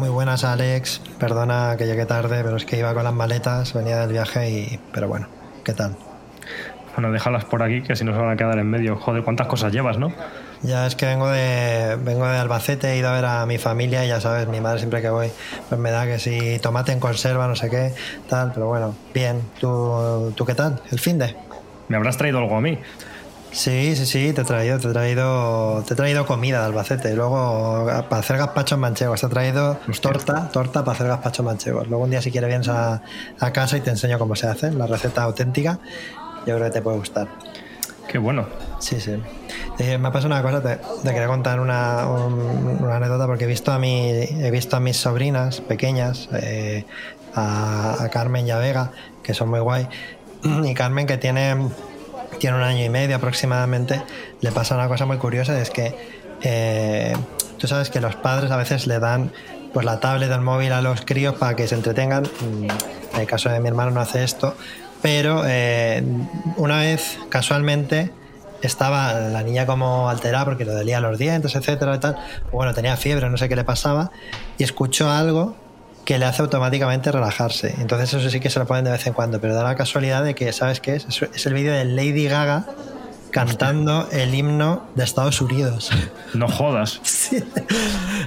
Muy buenas, Alex. Perdona que llegué tarde, pero es que iba con las maletas, venía del viaje y... Pero bueno, ¿qué tal? Bueno, déjalas por aquí, que si no se van a quedar en medio. Joder, cuántas cosas llevas, ¿no? Ya es que vengo de vengo de Albacete, he ido a ver a mi familia y ya sabes, mi madre siempre que voy, pues me da que si tomate en conserva, no sé qué, tal, pero bueno, bien. ¿Tú, tú qué tal? ¿El fin de? ¿Me habrás traído algo a mí? Sí, sí, sí, te he traído, te he traído, te he traído comida de Albacete. Luego, para hacer gazpachos manchegos, te he traído torta, torta para hacer gazpachos manchegos. Luego un día si quieres vienes a, a casa y te enseño cómo se hace, la receta auténtica. Yo creo que te puede gustar. Qué bueno. Sí, sí. Eh, me ha pasado una cosa, te, te quería contar una, un- una anécdota porque he visto a, mi, he visto a mis sobrinas pequeñas, eh, a, a Carmen y a Vega, que son muy guay, y Carmen que tiene, tiene un año y medio aproximadamente, le pasa una cosa muy curiosa, es que eh, tú sabes que los padres a veces le dan pues la tablet, el móvil a los críos para que se entretengan. Mm, En el caso de mi hermano no hace esto, pero eh, una vez casualmente estaba la niña como alterada porque le dolía los dientes, etcétera, y tal. Bueno, tenía fiebre, no sé qué le pasaba, y escuchó algo que le hace automáticamente relajarse. Entonces eso sí que se lo ponen de vez en cuando, pero da la casualidad de que, ¿sabes qué es? Es- el vídeo de Lady Gaga cantando el himno de Estados Unidos. No jodas. Sí.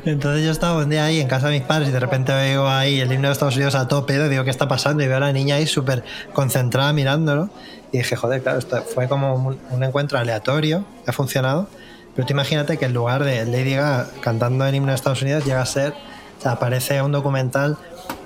Entonces yo estaba un día ahí en casa de mis padres y de repente veo ahí el himno de Estados Unidos a tope y digo, ¿qué está pasando? Y veo a la niña ahí súper concentrada mirándolo. Y dije, joder, claro, esto fue como un, un encuentro aleatorio, ha funcionado. Pero tú imagínate que en lugar de Lady Gaga cantando el himno de Estados Unidos llega a ser, sea, aparece un documental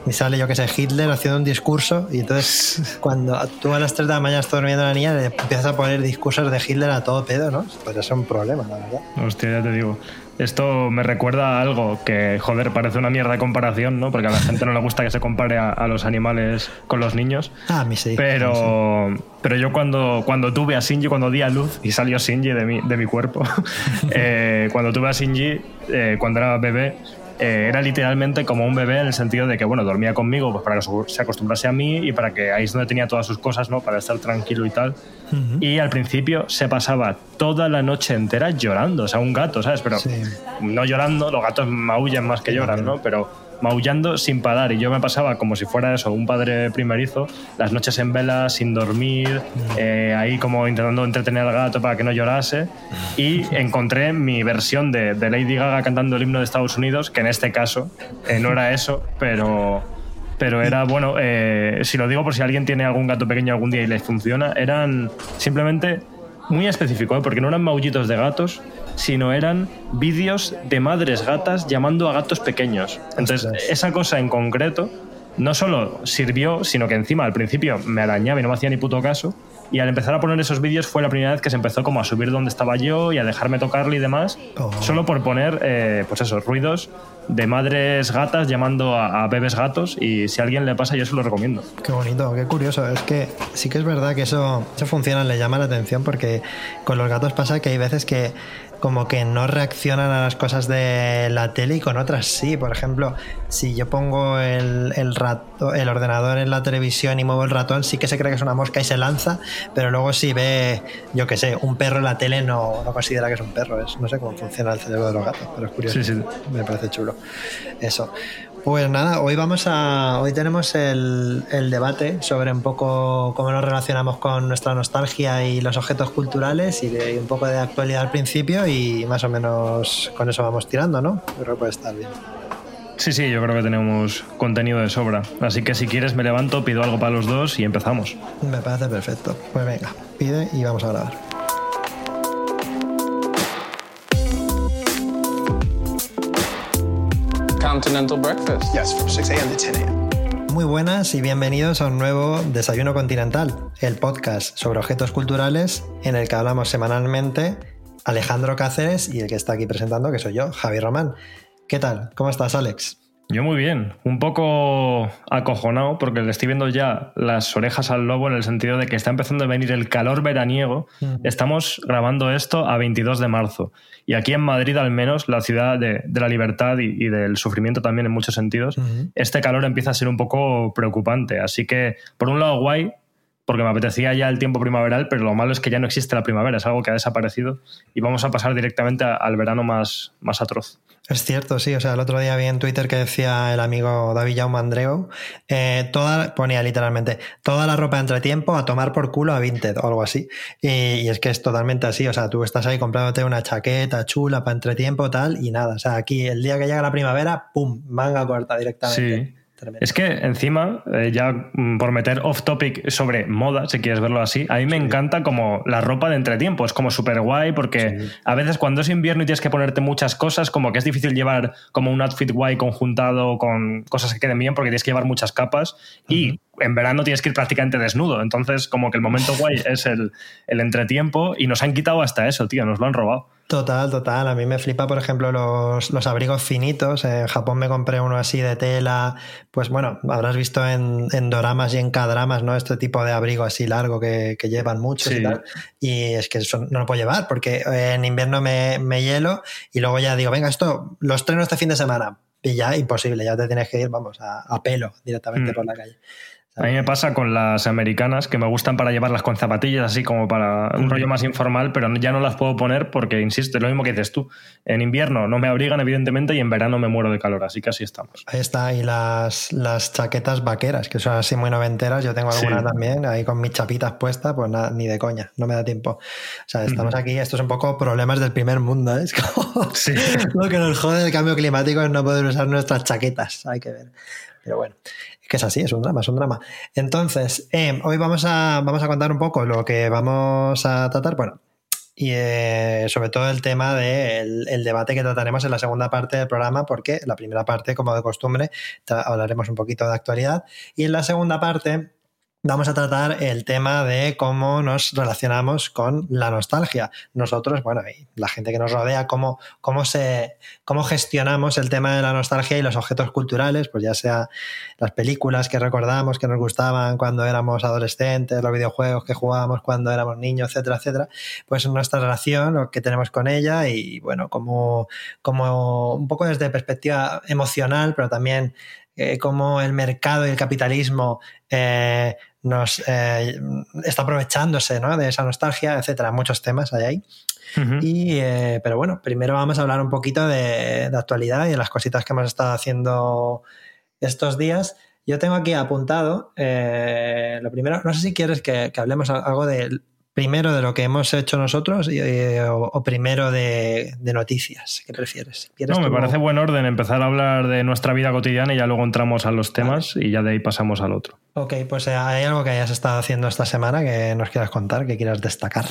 y sale, yo que sé, Hitler haciendo un discurso y entonces cuando tú a las 3 de la mañana estás durmiendo la niña le empiezas a poner discursos de Hitler a todo pedo, ¿no? Podría ser un problema, la verdad. Hostia, ya te digo. Esto me recuerda a algo que, joder, parece una mierda de comparación, ¿no? Porque a la gente no le gusta que se compare a, a los animales con los niños. Ah, a mí sí. Pero, pero yo cuando, cuando tuve a Shinji, cuando di a luz y salió Shinji de mi, de mi cuerpo, eh, cuando tuve a Shinji, eh, cuando era bebé, eh, era literalmente como un bebé en el sentido de que, bueno, dormía conmigo pues, para que se- se acostumbrase a mí y para que ahí es donde tenía todas sus cosas, ¿no? Para estar tranquilo y tal. Y al principio se pasaba toda la noche entera llorando, o sea, un gato, ¿sabes? Pero Sí. no llorando, los gatos maullan más que lloran, ¿no? Pero maullando sin parar. Y yo me pasaba como si fuera eso, un padre primerizo, las noches en vela, sin dormir, eh, ahí como intentando entretener al gato para que no llorase. Y encontré mi versión de, de Lady Gaga cantando el himno de Estados Unidos, que en este caso eh, no era eso, pero. Pero era, bueno, eh, si lo digo por si alguien tiene algún gato pequeño algún día y le funciona, eran simplemente muy específico, ¿eh? porque no eran maullitos de gatos, sino eran vídeos de madres gatas llamando a gatos pequeños. Entonces, Ostras. esa cosa en concreto no solo sirvió, sino que encima al principio me arañaba y no me hacía ni puto caso. Y al empezar a poner esos vídeos fue la primera vez que se empezó como a subir donde estaba yo y a dejarme tocarle y demás, Oh. solo por poner, eh, pues esos ruidos de madres gatas llamando a, a bebés gatos y si a alguien le pasa yo se lo recomiendo. Qué bonito, qué curioso. Es que sí que es verdad que eso, eso funciona, le llama la atención porque con los gatos pasa que hay veces que como que no reaccionan a las cosas de la tele y con otras sí. Por ejemplo, si yo pongo el, el, rato- el ordenador en la televisión y muevo el ratón, sí que se cree que es una mosca y se lanza, pero luego si ve, yo qué sé, un perro en la tele no, no considera que es un perro. Es, no sé cómo funciona el cerebro de los gatos, pero es curioso. Sí, sí. Me parece chulo. Eso. Pues nada, hoy vamos a. Hoy tenemos el, el debate sobre un poco cómo nos relacionamos con nuestra nostalgia y los objetos culturales y, de- y un poco de actualidad al principio y más o menos con eso vamos tirando, ¿no? Yo Creo que puede estar bien. Sí, sí, yo creo que tenemos contenido de sobra. Así que si quieres me levanto, pido algo para los dos y empezamos. Me parece perfecto. Pues venga, pide y vamos a grabar. Continental breakfast. Yes, from 6 a.m. to 10 a.m. muy buenas y bienvenidos a un nuevo Desayuno Continental, el podcast sobre objetos culturales en el que hablamos semanalmente Alejandro Cáceres y el que está aquí presentando, que soy yo, Javi Román. ¿Qué tal? ¿Cómo estás, Alex? Yo muy bien, un poco acojonado porque le estoy viendo ya las orejas al lobo en el sentido de que está empezando a venir el calor veraniego. Estamos grabando esto a 22 de marzo y aquí en Madrid al menos, la ciudad de, la libertad y, del sufrimiento también en muchos sentidos, este calor empieza a ser un poco preocupante. Así que, por un lado, guay, porque me apetecía ya el tiempo primaveral, pero lo malo es que ya no existe la primavera, es algo que ha desaparecido y vamos a pasar directamente al verano más, más atroz. Es cierto, sí. O sea, el otro día vi en Twitter que decía el amigo David Jaume Andreu, eh, toda, ponía literalmente, toda la ropa de entretiempo a tomar por culo a Vinted o algo así. Y, es que es totalmente así. O sea, tú estás ahí comprándote una chaqueta chula para entretiempo, tal, y nada. O sea, aquí el día que llega la primavera, ¡pum! Manga corta directamente. Sí. Es que encima, eh, ya por meter off topic sobre moda, si quieres verlo así, a mí me encanta como la ropa de entretiempo, es como súper guay porque a veces cuando es invierno y tienes que ponerte muchas cosas, como que es difícil llevar como un outfit guay conjuntado con cosas que queden bien porque tienes que llevar muchas capas y en verano tienes que ir prácticamente desnudo, entonces como que el momento guay es el, el entretiempo y nos han quitado hasta eso, tío, nos lo han robado. Total, total. A mí me flipa, por ejemplo, los, abrigos finitos. En Japón me compré uno así de tela. Pues bueno, habrás visto en, en doramas y en cadramas, ¿no? Este tipo de abrigo así largo que, llevan muchos y tal. Y es que eso no lo puedo llevar porque en invierno me, hielo y luego ya digo, venga, esto, los trenos este fin de semana. Y ya imposible, ya te tienes que ir, vamos, a, pelo directamente mm. por la calle. A mí me pasa con las americanas que me gustan para llevarlas con zapatillas, así como para un rollo más informal, pero ya no las puedo poner porque, insisto, es lo mismo que dices tú. En invierno no me abrigan, evidentemente, y en verano me muero de calor, así que así estamos. Ahí está, y las, las chaquetas vaqueras, que son así muy noventeras, yo tengo alguna también, ahí con mis chapitas puestas, pues nada, ni de coña, no me da tiempo. O sea, estamos aquí, esto es un poco problemas del primer mundo, ¿eh? es como sí. lo que nos jode el cambio climático es no poder usar nuestras chaquetas, hay que ver. Pero bueno, que es así, es un drama, es un drama. Entonces, eh, hoy vamos a, vamos a contar un poco lo que vamos a tratar. Bueno, y eh, sobre todo el tema del el debate que trataremos en la segunda parte del programa, porque la primera parte, como de costumbre, hablaremos un poquito de actualidad. Y en la segunda parte vamos a tratar el tema de cómo nos relacionamos con la nostalgia. Nosotros, bueno, y la gente que nos rodea, cómo, cómo, se, cómo gestionamos el tema de la nostalgia y los objetos culturales, pues ya sea las películas que recordamos, que nos gustaban cuando éramos adolescentes, los videojuegos que jugábamos cuando éramos niños, etcétera, etcétera, pues nuestra relación, lo que tenemos con ella y, bueno, como, como un poco desde perspectiva emocional, pero también eh, cómo el mercado y el capitalismo eh, nos eh, está aprovechándose de esa nostalgia, etcétera. Muchos temas hay ahí. y, eh, pero bueno, primero vamos a hablar un poquito de, actualidad y de las cositas que hemos estado haciendo estos días. Yo tengo aquí apuntado, eh, lo primero, no sé si quieres que, que hablemos algo de primero de lo que hemos hecho nosotros o, primero de, noticias? ¿Qué prefieres? No, me parece buen orden empezar a hablar de nuestra vida cotidiana y ya luego entramos a los temas y ya de ahí pasamos al otro. Ok, pues eh, hay algo que hayas estado haciendo esta semana que nos quieras contar, que quieras destacar.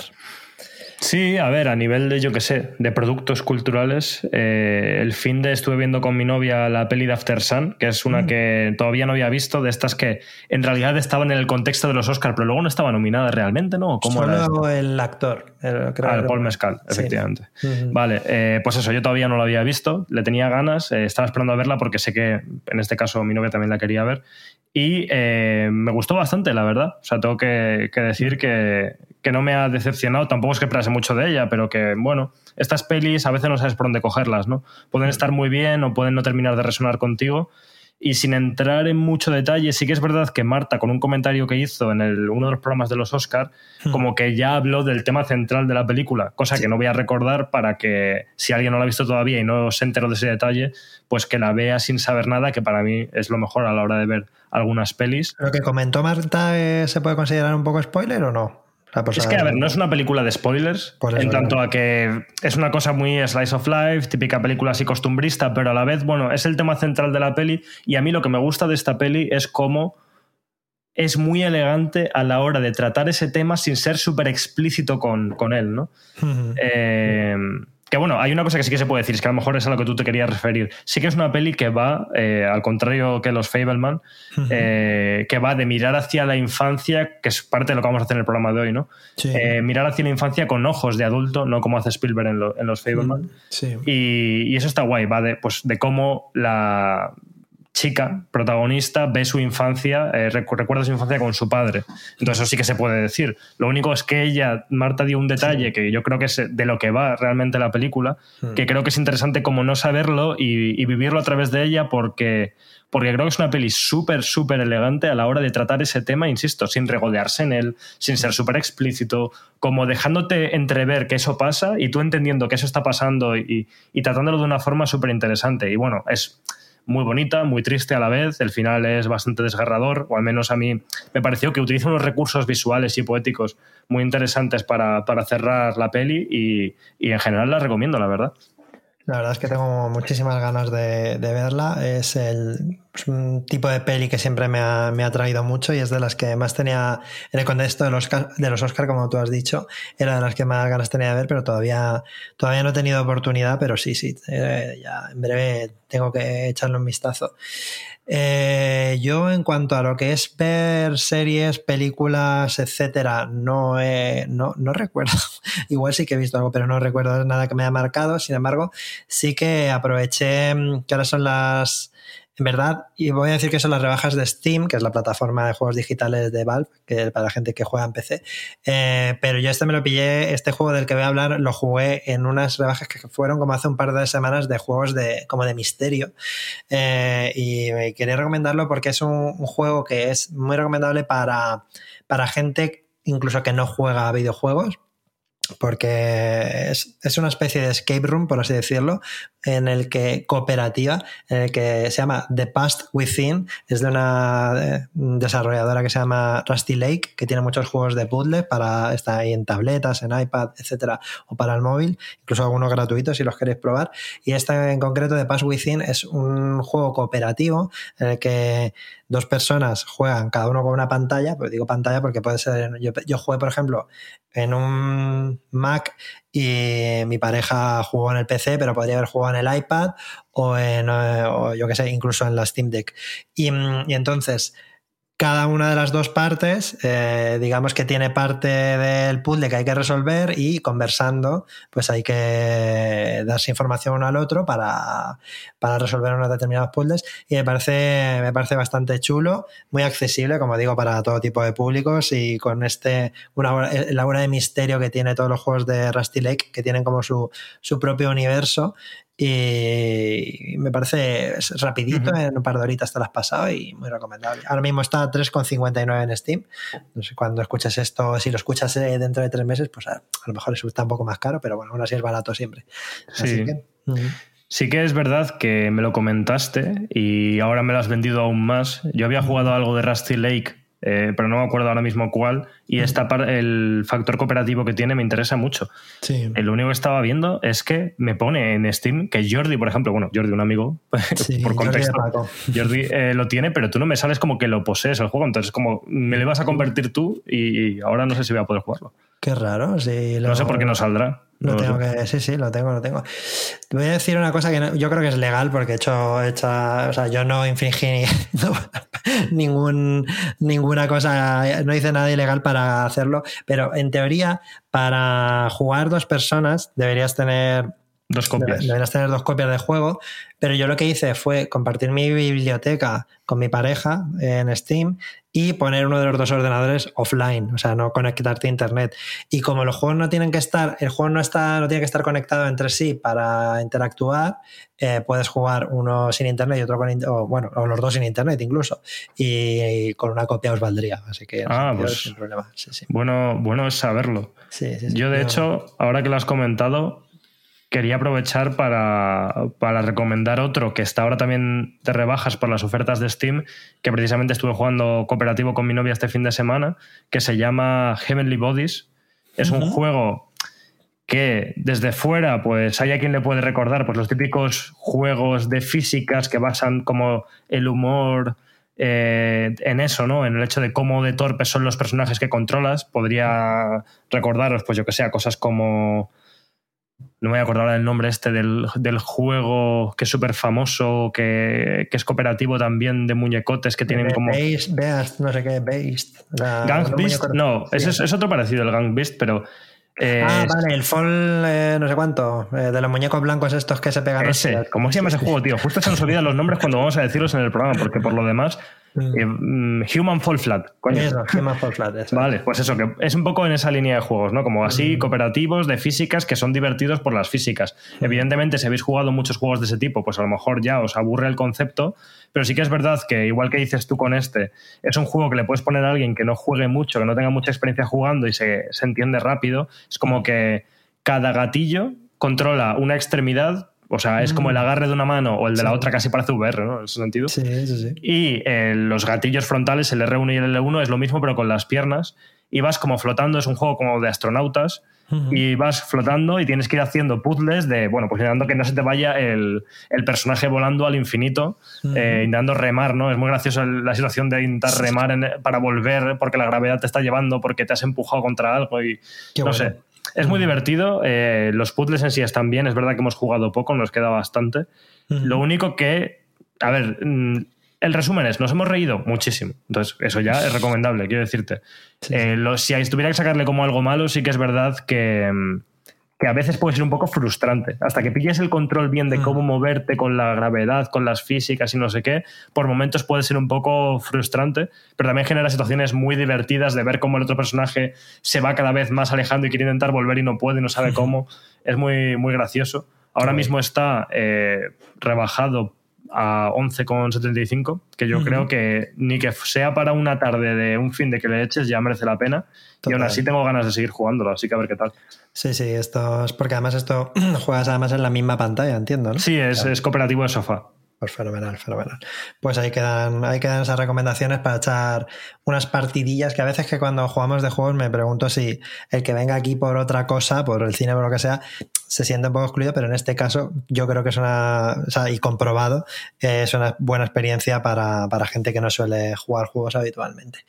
Sí, a ver, a nivel de, yo qué sé, de productos culturales, eh, el fin de estuve viendo con mi novia la peli de After Sun, que es una mm. que todavía no había visto, de estas que en realidad estaban en el contexto de los Oscars, pero luego no estaba nominada realmente, ¿no? ¿Cómo Solo el actor. El, ah, Paul Mescal, efectivamente. Vale, eh, pues eso, yo todavía no la había visto, le tenía ganas, eh, estaba esperando a verla porque sé que en este caso mi novia también la quería ver y me gustó bastante, la verdad. O sea, tengo que, decir que, que, no me ha decepcionado. Tampoco es que mucho de ella, pero que, bueno, estas pelis a veces no sabes por dónde cogerlas, ¿no? Pueden estar muy bien o pueden no terminar de resonar contigo. Y sin entrar en mucho detalle, sí que es verdad que Marta, con un comentario que hizo en el, uno de los programas de los Oscar, hmm. como que ya habló del tema central de la película, cosa que no voy a recordar para que si alguien no la ha visto todavía y no se enteró de ese detalle, pues que la vea sin saber nada, que para mí es lo mejor a la hora de ver algunas pelis. ¿Lo que comentó Marta eh, se puede considerar un poco spoiler o no? es que, a ver, no es una película de spoilers, en tanto a que es una cosa muy slice of life, típica película así costumbrista, pero a la vez, bueno, es el tema central de la peli y a mí lo que me gusta de esta peli es cómo es muy elegante a la hora de tratar ese tema sin ser súper explícito con, él, ¿no? Eh, que bueno, hay una cosa que sí que se puede decir, es que a lo mejor es a lo que tú te querías referir. Sí que es una peli que va, eh, al contrario que los Fableman, eh, que va de mirar hacia la infancia, que es parte de lo que vamos a hacer en el programa de hoy, ¿no? Eh, mirar hacia la infancia con ojos de adulto, no como hace Spielberg en, los Fableman. Sí. Y, y, eso está guay, va de, pues, de cómo la, chica protagonista ve su infancia, eh, recuerda su infancia con su padre. Entonces eso sí que se puede decir. Lo único es que ella, Marta dio un detalle que yo creo que es de lo que va realmente la película, hmm. que creo que es interesante como no saberlo y, vivirlo a través de ella porque, porque creo que es una peli súper, súper elegante a la hora de tratar ese tema, insisto, sin regodearse en él, sin ser súper explícito, como dejándote entrever que eso pasa y tú entendiendo que eso está pasando y, y tratándolo de una forma súper interesante. Y bueno, es muy bonita, muy triste a la vez. El final es bastante desgarrador, o al menos a mí me pareció que utiliza unos recursos visuales y poéticos muy interesantes para, cerrar la peli y, y en general la recomiendo, la verdad. La verdad es que tengo muchísimas ganas de, verla. Es el un tipo de peli que siempre me ha, me ha, traído mucho y es de las que más tenía en el contexto de los, de los Oscar, como tú has dicho, era de las que más ganas tenía de ver, pero todavía, todavía no he tenido oportunidad, pero sí, sí, eh, ya en breve tengo que echarle un vistazo. Eh, yo, en cuanto a lo que es ver series, películas, etcétera, no, no, no, recuerdo. Igual sí que he visto algo, pero no recuerdo nada que me haya marcado. Sin embargo, sí que aproveché mm, que ahora son las en verdad, y voy a decir que son las rebajas de Steam, que es la plataforma de juegos digitales de Valve, que para la gente que juega en PC. Eh, pero yo este me lo pillé, este juego del que voy a hablar, lo jugué en unas rebajas que fueron como hace un par de semanas de juegos de, como de misterio. Eh, y quería recomendarlo porque es un, juego que es muy recomendable para, para gente incluso que no juega a videojuegos, porque es, es, una especie de escape room, por así decirlo, en el que cooperativa, en el que se llama The Past Within, es de una eh, desarrolladora que se llama Rusty Lake, que tiene muchos juegos de puzzle para está ahí en tabletas, en iPad, etcétera, o para el móvil, incluso algunos gratuitos si los queréis probar. Y esta en concreto, The Past Within, es un juego cooperativo en el que dos personas juegan cada uno con una pantalla, pues digo pantalla porque puede ser, yo, yo jugué por ejemplo en un Mac y mi pareja jugó en el PC, pero podría haber jugado en el iPad o en, eh, yo qué sé, incluso en la Steam Deck. Y, y entonces cada una de las dos partes, eh, digamos que tiene parte del puzzle que hay que resolver y conversando, pues hay que darse información uno al otro para, para resolver unos determinados puzzles. Y me parece, me parece bastante chulo, muy accesible, como digo, para todo tipo de públicos y con este, una, la obra de misterio que tiene todos los juegos de Rusty Lake, que tienen como su, su propio universo y me parece rapidito, en un par de horitas te lo has pasado y muy recomendable. Ahora mismo está a 3,59 en Steam. No sé cuando escuchas esto, si lo escuchas eh, dentro de tres meses, pues a, lo mejor está un poco más caro, pero bueno, aún así es barato siempre. Sí. que, Sí que es verdad que me lo comentaste y ahora me lo has vendido aún más. Yo había jugado algo de Rusty Lake eh, pero no me acuerdo ahora mismo cuál. Y esta el factor cooperativo que tiene me interesa mucho. Sí. lo único que estaba viendo es que me pone en Steam que Jordi, por ejemplo, bueno, Jordi, un amigo, por contexto, Jordi, eh, lo tiene, pero tú no me sales como que lo posees el juego. Entonces, como me lo vas a convertir tú y ahora no sé si voy a poder jugarlo. Qué raro. Sí, No sé por qué no saldrá. Lo tengo que, sí, sí, lo tengo, lo tengo. Te voy a decir una cosa que yo creo que es legal porque he hecho, he hecho o sea, yo no infringí ningún, ninguna cosa, no hice nada ilegal para hacerlo, pero en teoría, para jugar dos personas deberías tener Dos copias. Deberías tener dos copias de juego, pero yo lo que hice fue compartir mi biblioteca con mi pareja en Steam y poner uno de los dos ordenadores offline, o sea, no conectarte a internet. Y como los juegos no tienen que estar, el juego no está, no tiene que estar conectado entre sí para interactuar, eh, puedes jugar uno sin internet y otro con o, bueno, o los dos sin internet incluso. Y, con una copia os valdría. Así que ah, pues, sin problema. Bueno, bueno es saberlo. yo, de hecho, ahora que lo has comentado, quería aprovechar para, recomendar otro que está ahora también de rebajas por las ofertas de Steam, que precisamente estuve jugando cooperativo con mi novia este fin de semana, que se llama Heavenly Bodies. Es un juego que desde fuera, pues hay a quien le puede recordar pues, los típicos juegos de físicas que basan como el humor eh, en eso, ¿no? En el hecho de cómo de torpes son los personajes que controlas. Podría recordaros, pues yo que sé, cosas como no me voy a acordar ahora del nombre este del, juego que es súper famoso, que, es cooperativo también de muñecotes que tienen como. Beast, no sé qué, Beast. Gang Beast, no, es, es, otro parecido, el Gang Beast, pero ah, vale, el Fall, eh, no sé cuánto, eh, de los muñecos blancos estos que se pegan. Ese, ¿cómo se llama ese juego, tío? Justo se nos olvidan los nombres cuando vamos a decirlos en el programa, porque por lo demás. Eh, mm, Human Fall Flat. Eso, Human Fall Flat. Vale, pues eso, que es un poco en esa línea de juegos, ¿no? Como así, mm. cooperativos de físicas que son divertidos por las físicas. Evidentemente, si habéis jugado muchos juegos de ese tipo, pues a lo mejor ya os aburre el concepto, pero sí que es verdad que, igual que dices tú con este, es un juego que le puedes poner a alguien que no juegue mucho, que no tenga mucha experiencia jugando y se, se entiende rápido. Es como que cada gatillo controla una extremidad o sea, es como el mm. agarre de una mano o el de la otra casi parece VR, ¿no? En ese sentido. Sí, sí, sí. Y eh, los gatillos frontales, el R1 y el L1, es lo mismo, pero con las piernas. Y vas como flotando, es un juego como de astronautas. Y vas flotando y tienes que ir haciendo puzzles de, bueno, pues intentando que no se te vaya el, personaje volando al infinito, eh, intentando remar, ¿no? Es muy gracioso la situación de intentar remar para volver porque la gravedad te está llevando, porque te has empujado contra algo y no sé. Es muy divertido. Eh, los puzzles en sí están bien. Es verdad que hemos jugado poco, nos queda bastante. Lo único que, a ver, mm, el resumen es, nos hemos reído muchísimo. Entonces, eso ya es recomendable, quiero decirte. Eh, si tuviera que sacarle como algo malo, sí que es verdad que mm, que a veces puede ser un poco frustrante. Hasta que pilles el control bien de cómo mm. moverte con la gravedad, con las físicas y no sé qué, por momentos puede ser un poco frustrante, pero también genera situaciones muy divertidas de ver cómo el otro personaje se va cada vez más alejando y quiere intentar volver y no puede y no sabe cómo. Es muy, muy gracioso. Ahora mismo está eh, rebajado a 11,75, que yo creo que ni que sea para una tarde de un fin de que le eches ya merece la pena. Y aún así tengo ganas de seguir jugándolo, así que a ver qué tal. Sí, sí, esto es porque además esto juegas además en la misma pantalla, entiendo, ¿no? Sí, es, es cooperativo de sofá. Pues fenomenal, fenomenal. Pues ahí quedan, ahí quedan esas recomendaciones para echar unas partidillas que a veces que cuando jugamos de juegos me pregunto si el que venga aquí por otra cosa, por el cine o lo que sea, se siente un poco excluido, pero en este caso yo creo que es una, o sea, y comprobado, es una buena experiencia para, para gente que no suele jugar juegos habitualmente.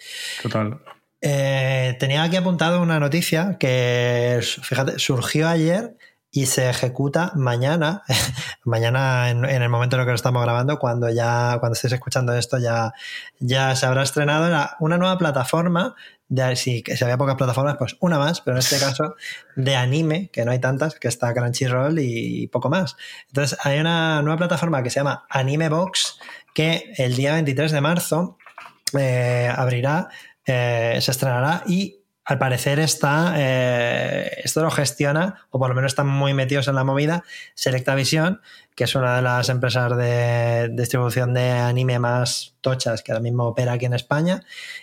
Total. Eh, tenía aquí apuntado una noticia que, fíjate, surgió ayer y se ejecuta mañana, mañana en, el momento en el que lo estamos grabando, cuando ya, cuando estéis escuchando esto, ya, ya se habrá estrenado una nueva plataforma, de, si, si había pocas plataformas, pues una más, pero en este caso de anime, que no hay tantas, que está Crunchyroll y poco más. Entonces hay una nueva plataforma que se llama Anime Box, que el día 23 de marzo eh, abrirá, eh, se estrenará y al parecer está, eh, esto lo gestiona, o por lo menos están muy metidos en la movida, Selectavision, que es una de las empresas de distribución de anime más tochas que ahora mismo opera aquí en España.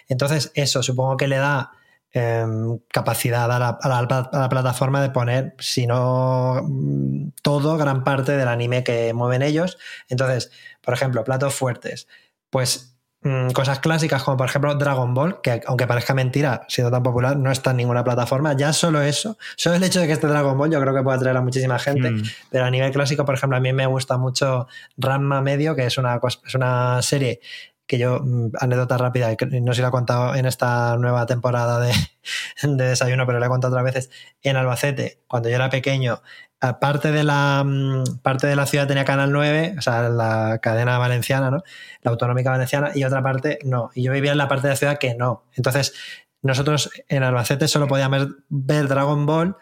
Entonces, eso supongo que le da em, capacidad a la, plataforma de poner, si no mm, todo, gran parte del anime que mueven ellos. Entonces, por ejemplo, platos fuertes. Pues Mm, cosas clásicas como por ejemplo Dragon Ball, que aunque parezca mentira, siendo tan popular, no está en ninguna plataforma. Ya solo eso, solo el hecho de que esté Dragon Ball, yo creo que puede atraer a muchísima gente. Mm. Pero a nivel clásico, por ejemplo, a mí me gusta mucho Ranma Medio, que es una, es una serie que yo, mm, anécdota rápida, no sé si la he contado en esta nueva temporada de, de desayuno, pero la he contado otras veces, en Albacete, cuando yo era pequeño, parte de la mm, parte de la ciudad tenía Canal 9, o sea, la cadena valenciana, ¿no? La autonómica valenciana, y otra parte no. Y yo vivía en la parte de la ciudad que no. Entonces, nosotros en Albacete solo podíamos ver Dragon Ball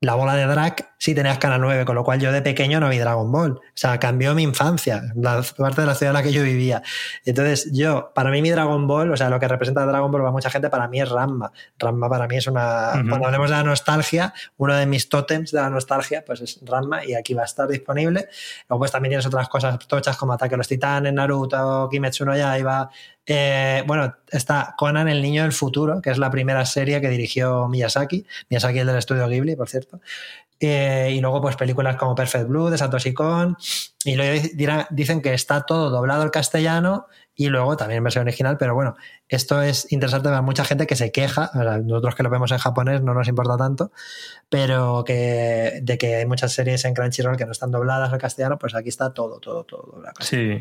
la bola de drag sí tenías Canal 9, con lo cual yo de pequeño no vi Dragon Ball. O sea, cambió mi infancia, la parte de la ciudad en la que yo vivía. Entonces, yo, para mí mi Dragon Ball, o sea, lo que representa Dragon Ball para mucha gente, para mí es Ramma. Ramma para mí es una... Cuando hablemos de la nostalgia, uno de mis tótems de la nostalgia, pues es Ramma y aquí va a estar disponible. Luego pues también tienes otras cosas tochas como Ataque a los Titanes, Naruto, Kimetsu no Yaiba, eh, bueno, está Conan, el niño del futuro, que es la primera serie que dirigió Miyazaki. Miyazaki, el del estudio Ghibli, por cierto. Eh, y luego, pues películas como Perfect Blue de Satoshi Kon. Y luego dicen que está todo doblado al castellano y luego también en versión original, pero bueno, esto es interesante para mucha gente que se queja, nosotros que lo vemos en japonés no nos importa tanto, pero que de que hay muchas series en Crunchyroll que no están dobladas al castellano, pues aquí está todo, todo, todo doblado. Sí,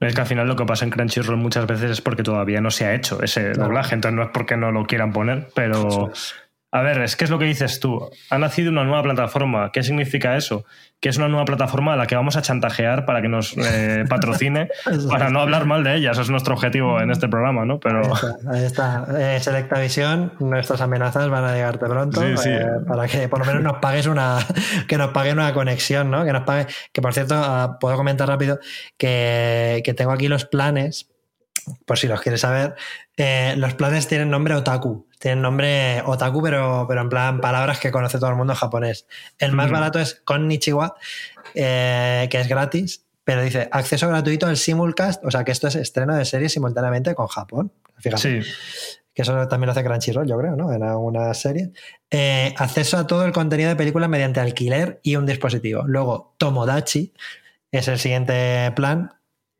es que al final lo que pasa en Crunchyroll muchas veces es porque todavía no se ha hecho ese doblaje, entonces no es porque no lo quieran poner, pero... A ver, es que es lo que dices tú. Ha nacido una nueva plataforma. ¿Qué significa eso? Que es una nueva plataforma a la que vamos a chantajear para que nos eh, patrocine, para no hablar mal de ella. Eso es nuestro objetivo en este programa, ¿no? Pero... Ahí está. Eh, Selecta Visión, nuestras amenazas van a llegarte pronto eh, para que por lo menos nos pagues una, que nos pague una conexión, ¿no? Que nos pague, que por cierto, ah, puedo comentar rápido que, que tengo aquí los planes por si los quieres saber, eh, los planes tienen nombre otaku. Tienen nombre otaku, pero, pero en plan palabras que conoce todo el mundo en japonés. El más barato es Konnichiwa, eh, que es gratis, pero dice acceso gratuito al simulcast, o sea que esto es estreno de serie simultáneamente con Japón. Fíjate. Sí. Que eso también lo hace Crunchyroll, yo creo, ¿no? En alguna serie. Eh, acceso a todo el contenido de película mediante alquiler y un dispositivo. Luego, Tomodachi es el siguiente plan,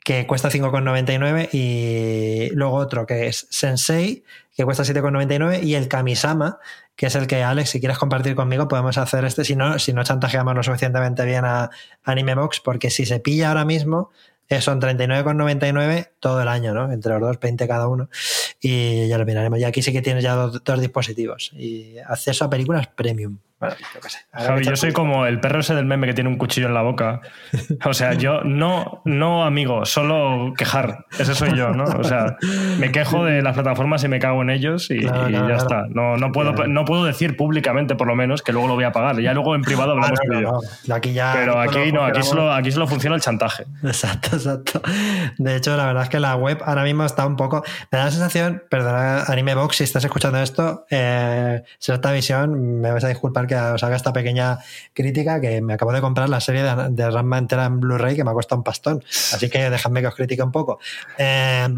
que cuesta 5,99 y luego otro que es Sensei, que cuesta 7,99 y el Kamisama, que es el que Alex, si quieres compartir conmigo, podemos hacer este, si no, si no chantajeamos lo suficientemente bien a Animebox, porque si se pilla ahora mismo, eh, son 39,99 todo el año, ¿no? Entre los dos, 20 cada uno. Y ya lo miraremos. Y aquí sí que tienes ya dos dispositivos y acceso a películas premium. Bueno, yo qué sé. Javi, yo soy como el perro ese del meme que tiene un cuchillo en la boca. O sea, yo no, no amigo, solo quejar. Ese soy yo, ¿no? O sea, me quejo de las plataformas y me cago en ellos y, ya está. No, no, puedo, no puedo decir públicamente, por lo menos, que luego lo voy a pagar. Ya luego en privado hablamos ah, Aquí ya, Pero aquí no, aquí solo, aquí solo funciona el chantaje. Exacto, exacto. De hecho, la verdad es que la web ahora mismo está un poco. Me da la sensación, perdona, Anime Box, si estás escuchando esto, eh, si esta visión, me vas a disculpar que os haga esta pequeña crítica que me acabo de comprar la serie de, de Ranma entera en Blu-ray que me ha costado un pastón. Así que dejadme que os critique un poco. Eh,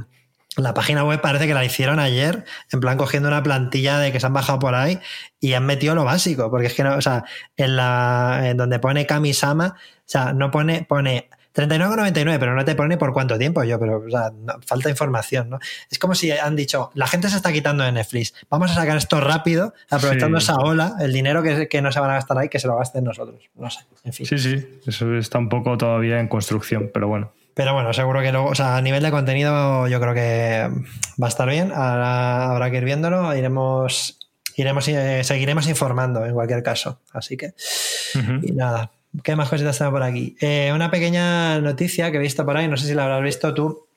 la página web parece que la hicieron ayer, en plan cogiendo una plantilla de que se han bajado por ahí y han metido lo básico, porque es que no, o sea, en la en donde pone Kamisama, o sea, no pone, pone 39,99, pero no te pone por cuánto tiempo yo, pero o sea, falta información, ¿no? Es como si han dicho, la gente se está quitando de Netflix, vamos a sacar esto rápido, aprovechando esa ola, el dinero que, que, no se van a gastar ahí, que se lo gasten nosotros, no sé, en fin. Sí, sí, eso está un poco todavía en construcción, pero bueno. Pero bueno, seguro que luego, o sea, a nivel de contenido yo creo que va a estar bien, ahora habrá que ir viéndolo, iremos iremos eh, seguiremos informando en cualquier caso. Así que, y nada, ¿Qué más cositas están por aquí? Eh, una pequeña noticia que he visto por ahí, no sé si la habrás visto tú,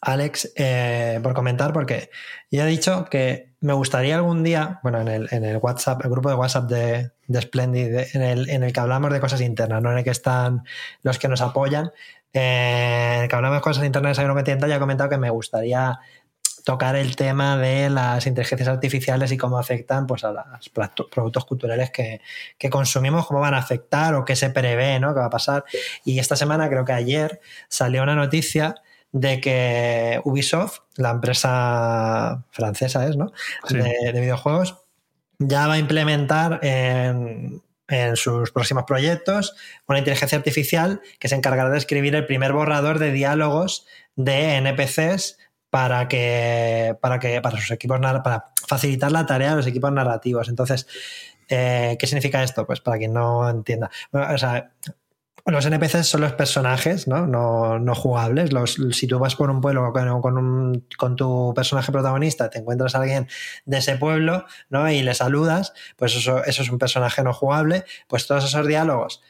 Alex, eh, por comentar, porque ya he dicho que me gustaría algún día, bueno, en el, WhatsApp, el grupo de WhatsApp de, Splendid, en, el, en el que hablamos de cosas internas, no en el que están los que nos apoyan, eh, en el que hablamos de cosas internas de Agrometienda, ya he comentado que me gustaría tocar el tema de las inteligencias artificiales y cómo afectan pues, a los productos culturales que, consumimos, cómo van a afectar o qué se prevé, ¿no? ¿Qué va a pasar? Y esta semana, creo que ayer, salió una noticia de que Ubisoft, la empresa francesa es, ¿no? De, videojuegos, ya va a implementar en, en sus próximos proyectos una inteligencia artificial que se encargará de escribir el primer borrador de diálogos de NPCs para que, para que, para sus equipos, para facilitar la tarea a los equipos narrativos. Entonces, eh, ¿qué significa esto? Pues para quien no entienda. o sea, los NPCs son los personajes, ¿no? No, jugables. Los, si tú vas por un pueblo con, con, tu personaje protagonista, te encuentras a alguien de ese pueblo, ¿no? Y le saludas, pues eso, eso es un personaje no jugable. Pues todos esos diálogos,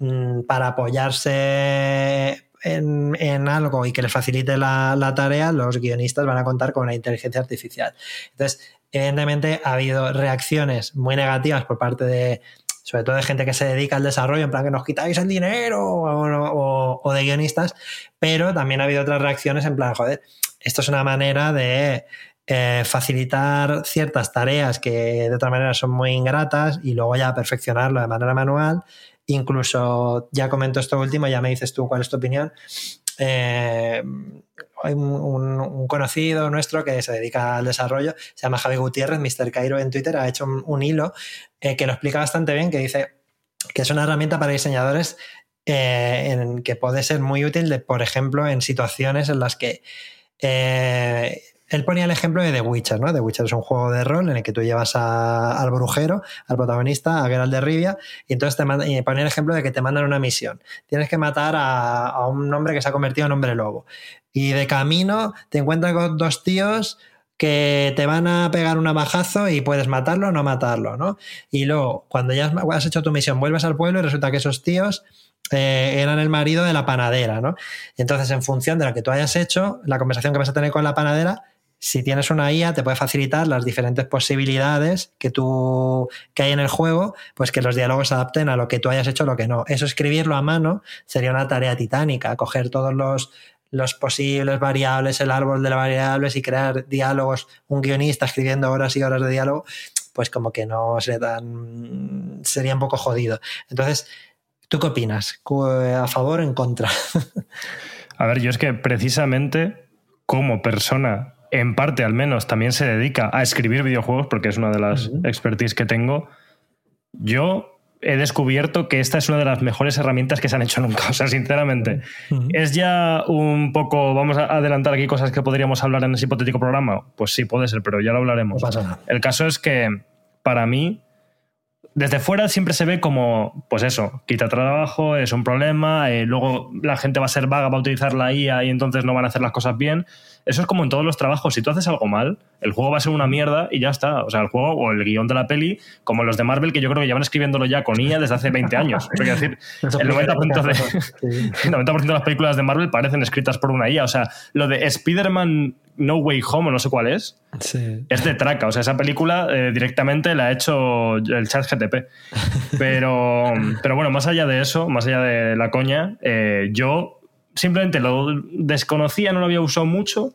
mm, para apoyarse en, algo y que les facilite la, tarea, los guionistas van a contar con una inteligencia artificial. Entonces, evidentemente ha habido reacciones muy negativas por parte de, sobre todo de gente que se dedica al desarrollo, en plan que nos quitáis el dinero o, de guionistas, pero también ha habido otras reacciones en plan, joder, esto es una manera de eh, facilitar ciertas tareas que de otra manera son muy ingratas y luego ya perfeccionarlo de manera manual Incluso, ya comento esto último, ya me dices tú cuál es tu opinión. Eh, hay un, conocido nuestro que se dedica al desarrollo, se llama Javi Gutiérrez, Mr. Cairo en Twitter, ha hecho un, hilo eh, que lo explica bastante bien, que dice que es una herramienta para diseñadores que puede ser muy útil, por ejemplo, en situaciones en las que él ponía el ejemplo de The Witcher, ¿no? The Witcher es un juego de rol en el que tú llevas al brujero, al protagonista, a Geralt de Rivia, y entonces te y ponía el ejemplo de que te mandan una misión. Tienes que matar a, un hombre que se ha convertido en hombre lobo. Y de camino te encuentras con dos tíos que te van a pegar un navajazo y puedes matarlo o no matarlo, ¿no? Y luego, cuando ya has hecho tu misión, vuelves al pueblo y resulta que esos tíos eh, eran el marido de la panadera, ¿no? entonces, en función de lo que tú hayas hecho, la conversación que vas a tener con la panadera, si tienes una IA, te puede facilitar las diferentes posibilidades que tú que hay en el juego, pues que los diálogos se adapten a lo que tú hayas hecho o lo que no. Eso escribirlo a mano sería una tarea titánica, coger todos los, los posibles variables, el árbol de las variables y crear diálogos, un guionista escribiendo horas y horas de diálogo, pues como que no se dan, sería un poco jodido. Entonces, ¿tú qué opinas? ¿A favor o en contra? A ver, yo es que precisamente como persona, en parte al menos, también se dedica a escribir videojuegos, porque es una de las expertise que tengo, yo he descubierto que esta es una de las mejores herramientas que se han hecho nunca. O sea, sinceramente, es ya un poco. Vamos a adelantar aquí cosas que podríamos hablar en ese hipotético programa. Pues sí, puede ser, pero ya lo hablaremos. El caso es que, para mí, desde fuera siempre se ve como, pues eso, quita trabajo, es un problema, eh, luego la gente va a ser vaga, va a utilizar la IA y entonces no van a hacer las cosas bien. Eso es como en todos los trabajos. Si tú haces algo mal, el juego va a ser una mierda y ya está. O sea, el juego o el guion de la peli, como los de Marvel, que yo creo que llevan escribiéndolo ya con IA desde hace 20 años. Eso quiere decir, el 90%, de, 90 de las películas de Marvel parecen escritas por una IA. O sea, lo de Spider-Man No Way Home, no sé cuál es, es de traca. O sea, esa película eh, directamente la ha hecho el chat GTP. Pero, pero bueno, más allá de eso, más allá de la coña, eh, yo simplemente lo desconocía, no lo había usado mucho.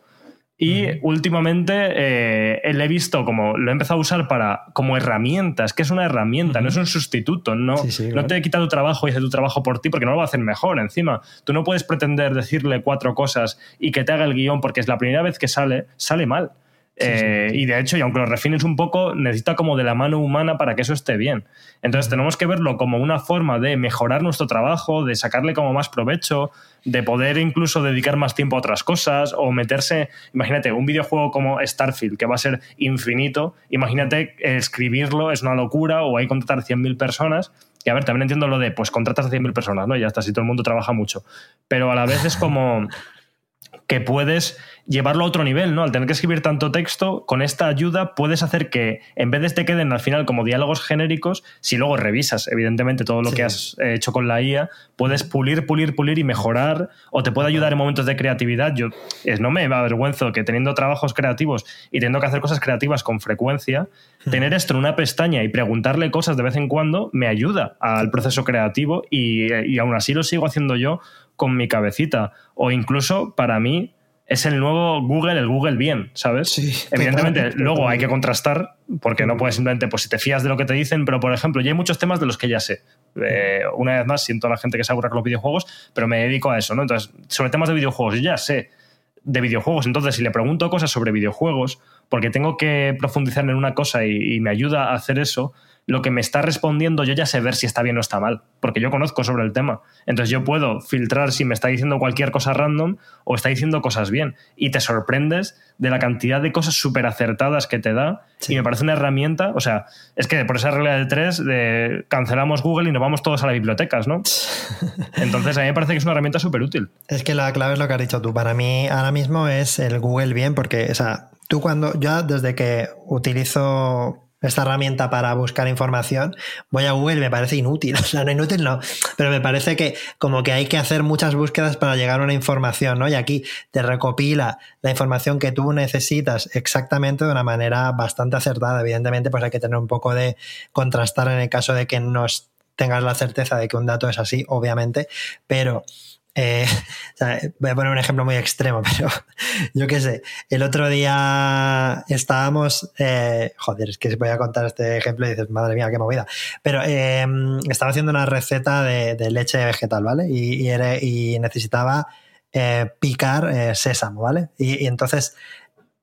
Y últimamente eh, he visto como lo he empezado a usar para como herramienta. Es que es una herramienta, no es un sustituto. No, no te quita tu trabajo y hace tu trabajo por ti porque no lo va a hacer mejor. Encima, tú no puedes pretender decirle cuatro cosas y que te haga el guion porque es la primera vez que sale, sale mal. Eh, y de hecho, y aunque lo refines un poco, necesita como de la mano humana para que eso esté bien. Entonces tenemos que verlo como una forma de mejorar nuestro trabajo, de sacarle como más provecho, de poder incluso dedicar más tiempo a otras cosas o meterse, imagínate, un videojuego como Starfield, que va a ser infinito, imagínate escribirlo, es una locura, o hay que contratar 100.000 personas. Y a ver, también entiendo lo de, pues contratas a 100.000 personas, ¿no? Y ya está, si todo el mundo trabaja mucho. Pero a la vez es como que puedes llevarlo a otro nivel, ¿no? Al tener que escribir tanto texto, con esta ayuda puedes hacer que en vez de te queden al final como diálogos genéricos, si luego revisas evidentemente todo lo que has hecho con la IA, puedes pulir, pulir, pulir y mejorar o te puede ayudar en momentos de creatividad. Yo no me avergüenzo que teniendo trabajos creativos y teniendo que hacer cosas creativas con frecuencia, tener esto en una pestaña y preguntarle cosas de vez en cuando me ayuda al proceso creativo y, y aún así lo sigo haciendo yo con mi cabecita. O incluso para mí es el nuevo Google, el Google bien, ¿sabes? Sí, Evidentemente, luego hay que contrastar, porque no puedes simplemente, pues si te fías de lo que te dicen, pero por ejemplo, ya hay muchos temas de los que ya sé. Eh, una vez más, siento a la gente que se aburra con los videojuegos, pero me dedico a eso, ¿no? Entonces, sobre temas de videojuegos, yo ya sé de videojuegos. Entonces, si le pregunto cosas sobre videojuegos, porque tengo que profundizar en una cosa y me ayuda a hacer eso, lo que me está respondiendo yo ya sé ver si está bien o está mal, porque yo conozco sobre el tema. Entonces yo puedo filtrar si me está diciendo cualquier cosa random o está diciendo cosas bien. Y te sorprendes de la cantidad de cosas súper acertadas que te da. Y me parece una herramienta, o sea, es que por esa regla de tres, de cancelamos Google y nos vamos todos a las bibliotecas, ¿no? Entonces a mí me parece que es una herramienta súper útil. Es que la clave es lo que has dicho tú. Para mí ahora mismo es el Google bien, porque, o sea, tú cuando, ya desde que utilizo esta herramienta para buscar información, voy a Google me parece inútil. No inútil no, pero me parece que como que hay que hacer muchas búsquedas para llegar a una información, ¿no? Y aquí te recopila la información que tú necesitas exactamente de una manera bastante acertada. Evidentemente, pues hay que tener un poco de contrastar en el caso de que no tengas la certeza de que un dato es así, obviamente, pero eh, voy a poner un ejemplo muy extremo, pero yo qué sé. El otro día estábamos. Eh, joder, es que voy a contar este ejemplo y dices, madre mía, qué movida. Pero em, estaba haciendo una receta de, leche vegetal, ¿vale? Y, y, necesitaba eh, picar sésamo, ¿vale? Y, entonces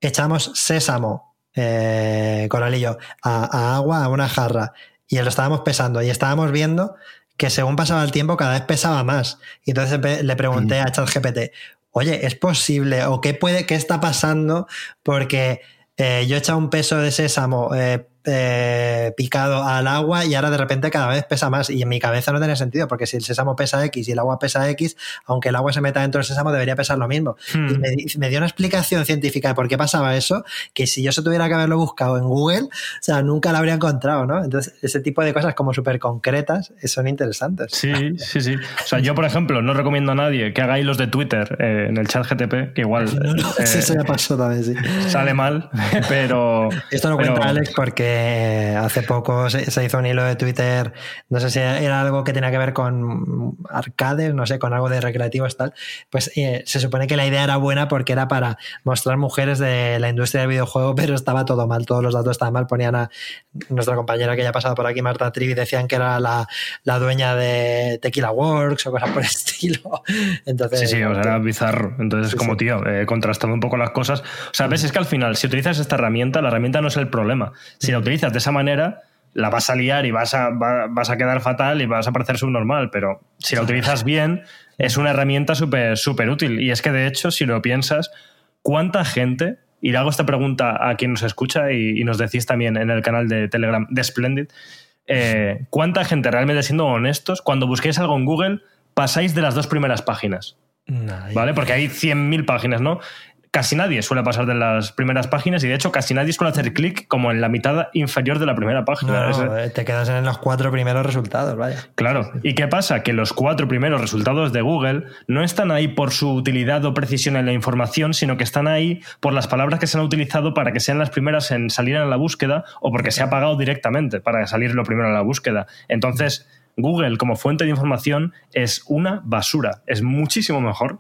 echamos sésamo, coralillo, a, a agua, a una jarra. Y lo estábamos pesando y estábamos viendo que según pasaba el tiempo cada vez pesaba más. Y entonces le pregunté a ChatGPT, oye, ¿es posible o qué puede, qué está pasando? Porque eh, yo he echado un peso de sésamo eh, eh, picado al agua y ahora de repente cada vez pesa más. Y en mi cabeza no tiene sentido, porque si el sésamo pesa X y el agua pesa X, aunque el agua se meta dentro del sésamo, debería pesar lo mismo. Hmm. Y me, me dio una explicación científica de por qué pasaba eso, que si yo se tuviera que haberlo buscado en Google, o sea, nunca lo habría encontrado, ¿no? Entonces, ese tipo de cosas como súper concretas eh, son interesantes. Sí, sí, sí. O sea, yo, por ejemplo, no recomiendo a nadie que haga hilos de Twitter eh, en el chat GTP, que igual eh, sí, eso ya pasó también, sí. sale mal, pero... Esto lo pero- cuenta Alex porque hace poco se, se hizo un hilo de Twitter, no sé si era algo que tenía que ver con arcades, no sé, con algo de recreativos tal. Pues eh, se supone que la idea era buena porque era para mostrar mujeres de la industria del videojuego, pero estaba todo mal, todos los datos estaban mal. Ponían a nuestra compañera que ya ha pasado por aquí, Marta Trivi, decían que era la, la dueña de Tequila Works o cosas por el estilo. Entonces, Sí, sí, o sea, era bizarro. Entonces, Sí, como sí. tío, eh, contrastando un poco las cosas. O sea, ves, es que al final, si utilizas esta herramienta, la herramienta no es el problema. Si la utilizas de esa manera, la vas a liar y vas a, va- vas a quedar fatal y vas a parecer subnormal. Pero si la utilizas bien, es una herramienta súper súper útil. Y es que, de hecho, si lo piensas, ¿cuánta gente? Y le hago esta pregunta a quien nos escucha y, y nos decís también en el canal de Telegram de Splendid. eh, ¿Cuánta gente realmente siendo honestos, cuando busquéis algo en Google, pasáis de las dos primeras páginas? ¿Vale? Porque hay 100.000 páginas, ¿no? Casi nadie suele pasar de las primeras páginas y de hecho casi nadie suele hacer clic como en la mitad inferior de la primera página. No, Es- no, eh, te quedas en los cuatro primeros resultados, vaya. Claro. ¿Y qué pasa? Que los cuatro primeros resultados de Google no están ahí por su utilidad o precisión en la información, sino que están ahí por las palabras que se han utilizado para que sean las primeras en salir en la búsqueda o porque se ha pagado directamente para salir lo primero en la búsqueda. Entonces, Google como fuente de información es una basura. Es muchísimo mejor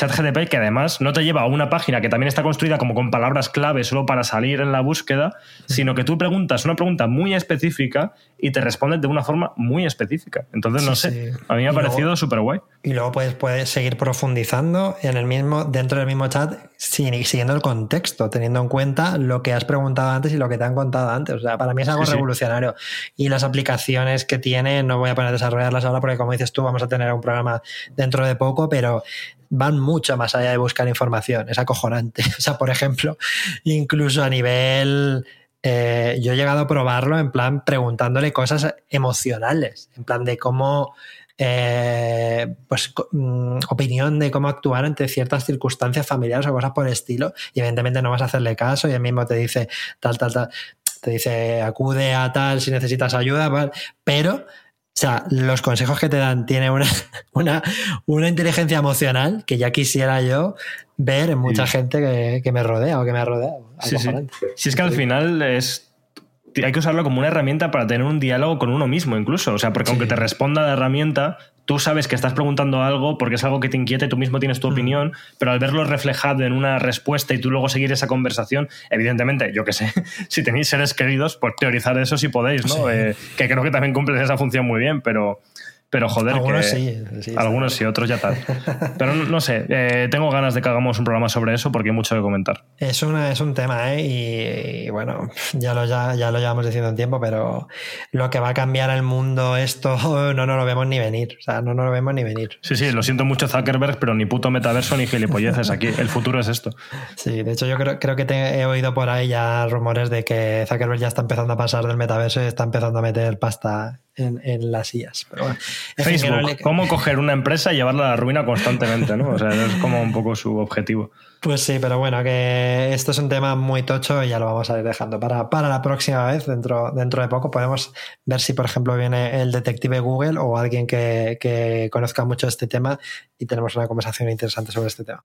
ChatGPT, que además no te lleva a una página que también está construida como con palabras clave solo para salir en la búsqueda, sino que tú preguntas una pregunta muy específica y te responden de una forma muy específica. Entonces, no Sí, sé, sí. a mí me ha Y parecido súper guay. Y luego puedes, puedes seguir profundizando en el mismo, dentro del mismo chat, siguiendo el contexto, teniendo en cuenta lo que has preguntado antes y lo que te han contado antes. O sea, para mí es algo sí. revolucionario. Y las aplicaciones que tiene, no voy a poner a desarrollarlas ahora porque, como dices tú, vamos a tener un programa dentro de poco, pero van mucho más allá de buscar información. Es acojonante. O sea, por ejemplo, incluso a nivel eh, yo he llegado a probarlo en plan preguntándole cosas emocionales, en plan de cómo, eh, pues, mm, opinión de cómo actuar ante ciertas circunstancias familiares o cosas por el estilo, y evidentemente no vas a hacerle caso y él mismo te dice tal, tal, tal, te dice acude a tal si necesitas ayuda, ¿vale? pero... O sea, los consejos que te dan tiene una, una, una inteligencia emocional que ya quisiera yo ver en mucha Sí. gente que, que me rodea o que me ha rodeado. Sí, sí. Si es que al final es. Hay que usarlo como una herramienta para tener un diálogo con uno mismo, incluso. O sea, porque Sí. aunque te responda la herramienta, tú sabes que estás preguntando algo porque es algo que te inquieta y tú mismo tienes tu Mm. opinión, pero al verlo reflejado en una respuesta y tú luego seguir esa conversación, evidentemente, yo qué sé, si tenéis seres queridos, pues teorizar eso si podéis, ¿no? Sí. Eh, que creo que también cumples esa función muy bien, pero. Pero joder, Algunos que sí, algunos sí, otros ya tal. Pero no, no sé, eh, tengo ganas de que hagamos un programa sobre eso porque hay mucho que comentar. Es, una, es un tema, ¿eh? Y, y bueno, ya lo, ya, ya lo llevamos diciendo un tiempo, pero lo que va a cambiar el mundo, esto no nos lo vemos ni venir. O sea, no nos lo vemos ni venir. Sí, sí, lo siento mucho Zuckerberg, pero ni puto metaverso ni gilipolleces aquí. El futuro es esto. Sí, de hecho yo creo, creo que te- he oído por ahí ya rumores de que Zuckerberg ya está empezando a pasar del metaverso y está empezando a meter pasta en, en las IAS. Pero bueno, Facebook, le- cómo coger una empresa y llevarla a la ruina constantemente, ¿no? O sea, es como un poco su objetivo. Pues sí, pero bueno, que esto es un tema muy tocho y ya lo vamos a ir dejando para, para la próxima vez. Dentro, dentro de poco podemos ver si, por ejemplo, viene el detective Google o alguien que, que conozca mucho este tema y tenemos una conversación interesante sobre este tema.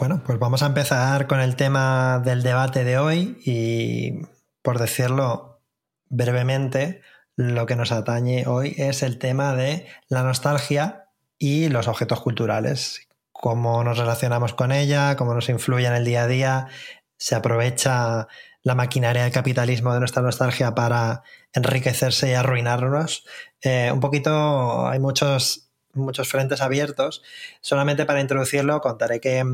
Bueno, pues vamos a empezar con el tema del debate de hoy y, por decirlo brevemente, lo que nos atañe hoy es el tema de la nostalgia y los objetos culturales, cómo nos relacionamos con ella, cómo nos influye en el día a día, se aprovecha la maquinaria del capitalismo de nuestra nostalgia para enriquecerse y arruinarnos. Eh, un poquito, hay muchos, muchos frentes abiertos. Solamente para introducirlo, contaré que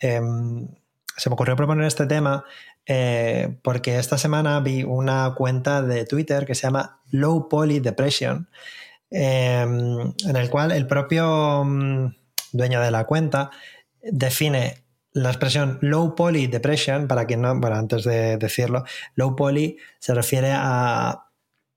em, se me ocurrió proponer este tema eh, porque esta semana vi una cuenta de Twitter que se llama Low Poly Depression, em, en el cual el propio mm, dueño de la cuenta define la expresión low poly depression, para quien no, bueno, antes de decirlo, low poly se refiere a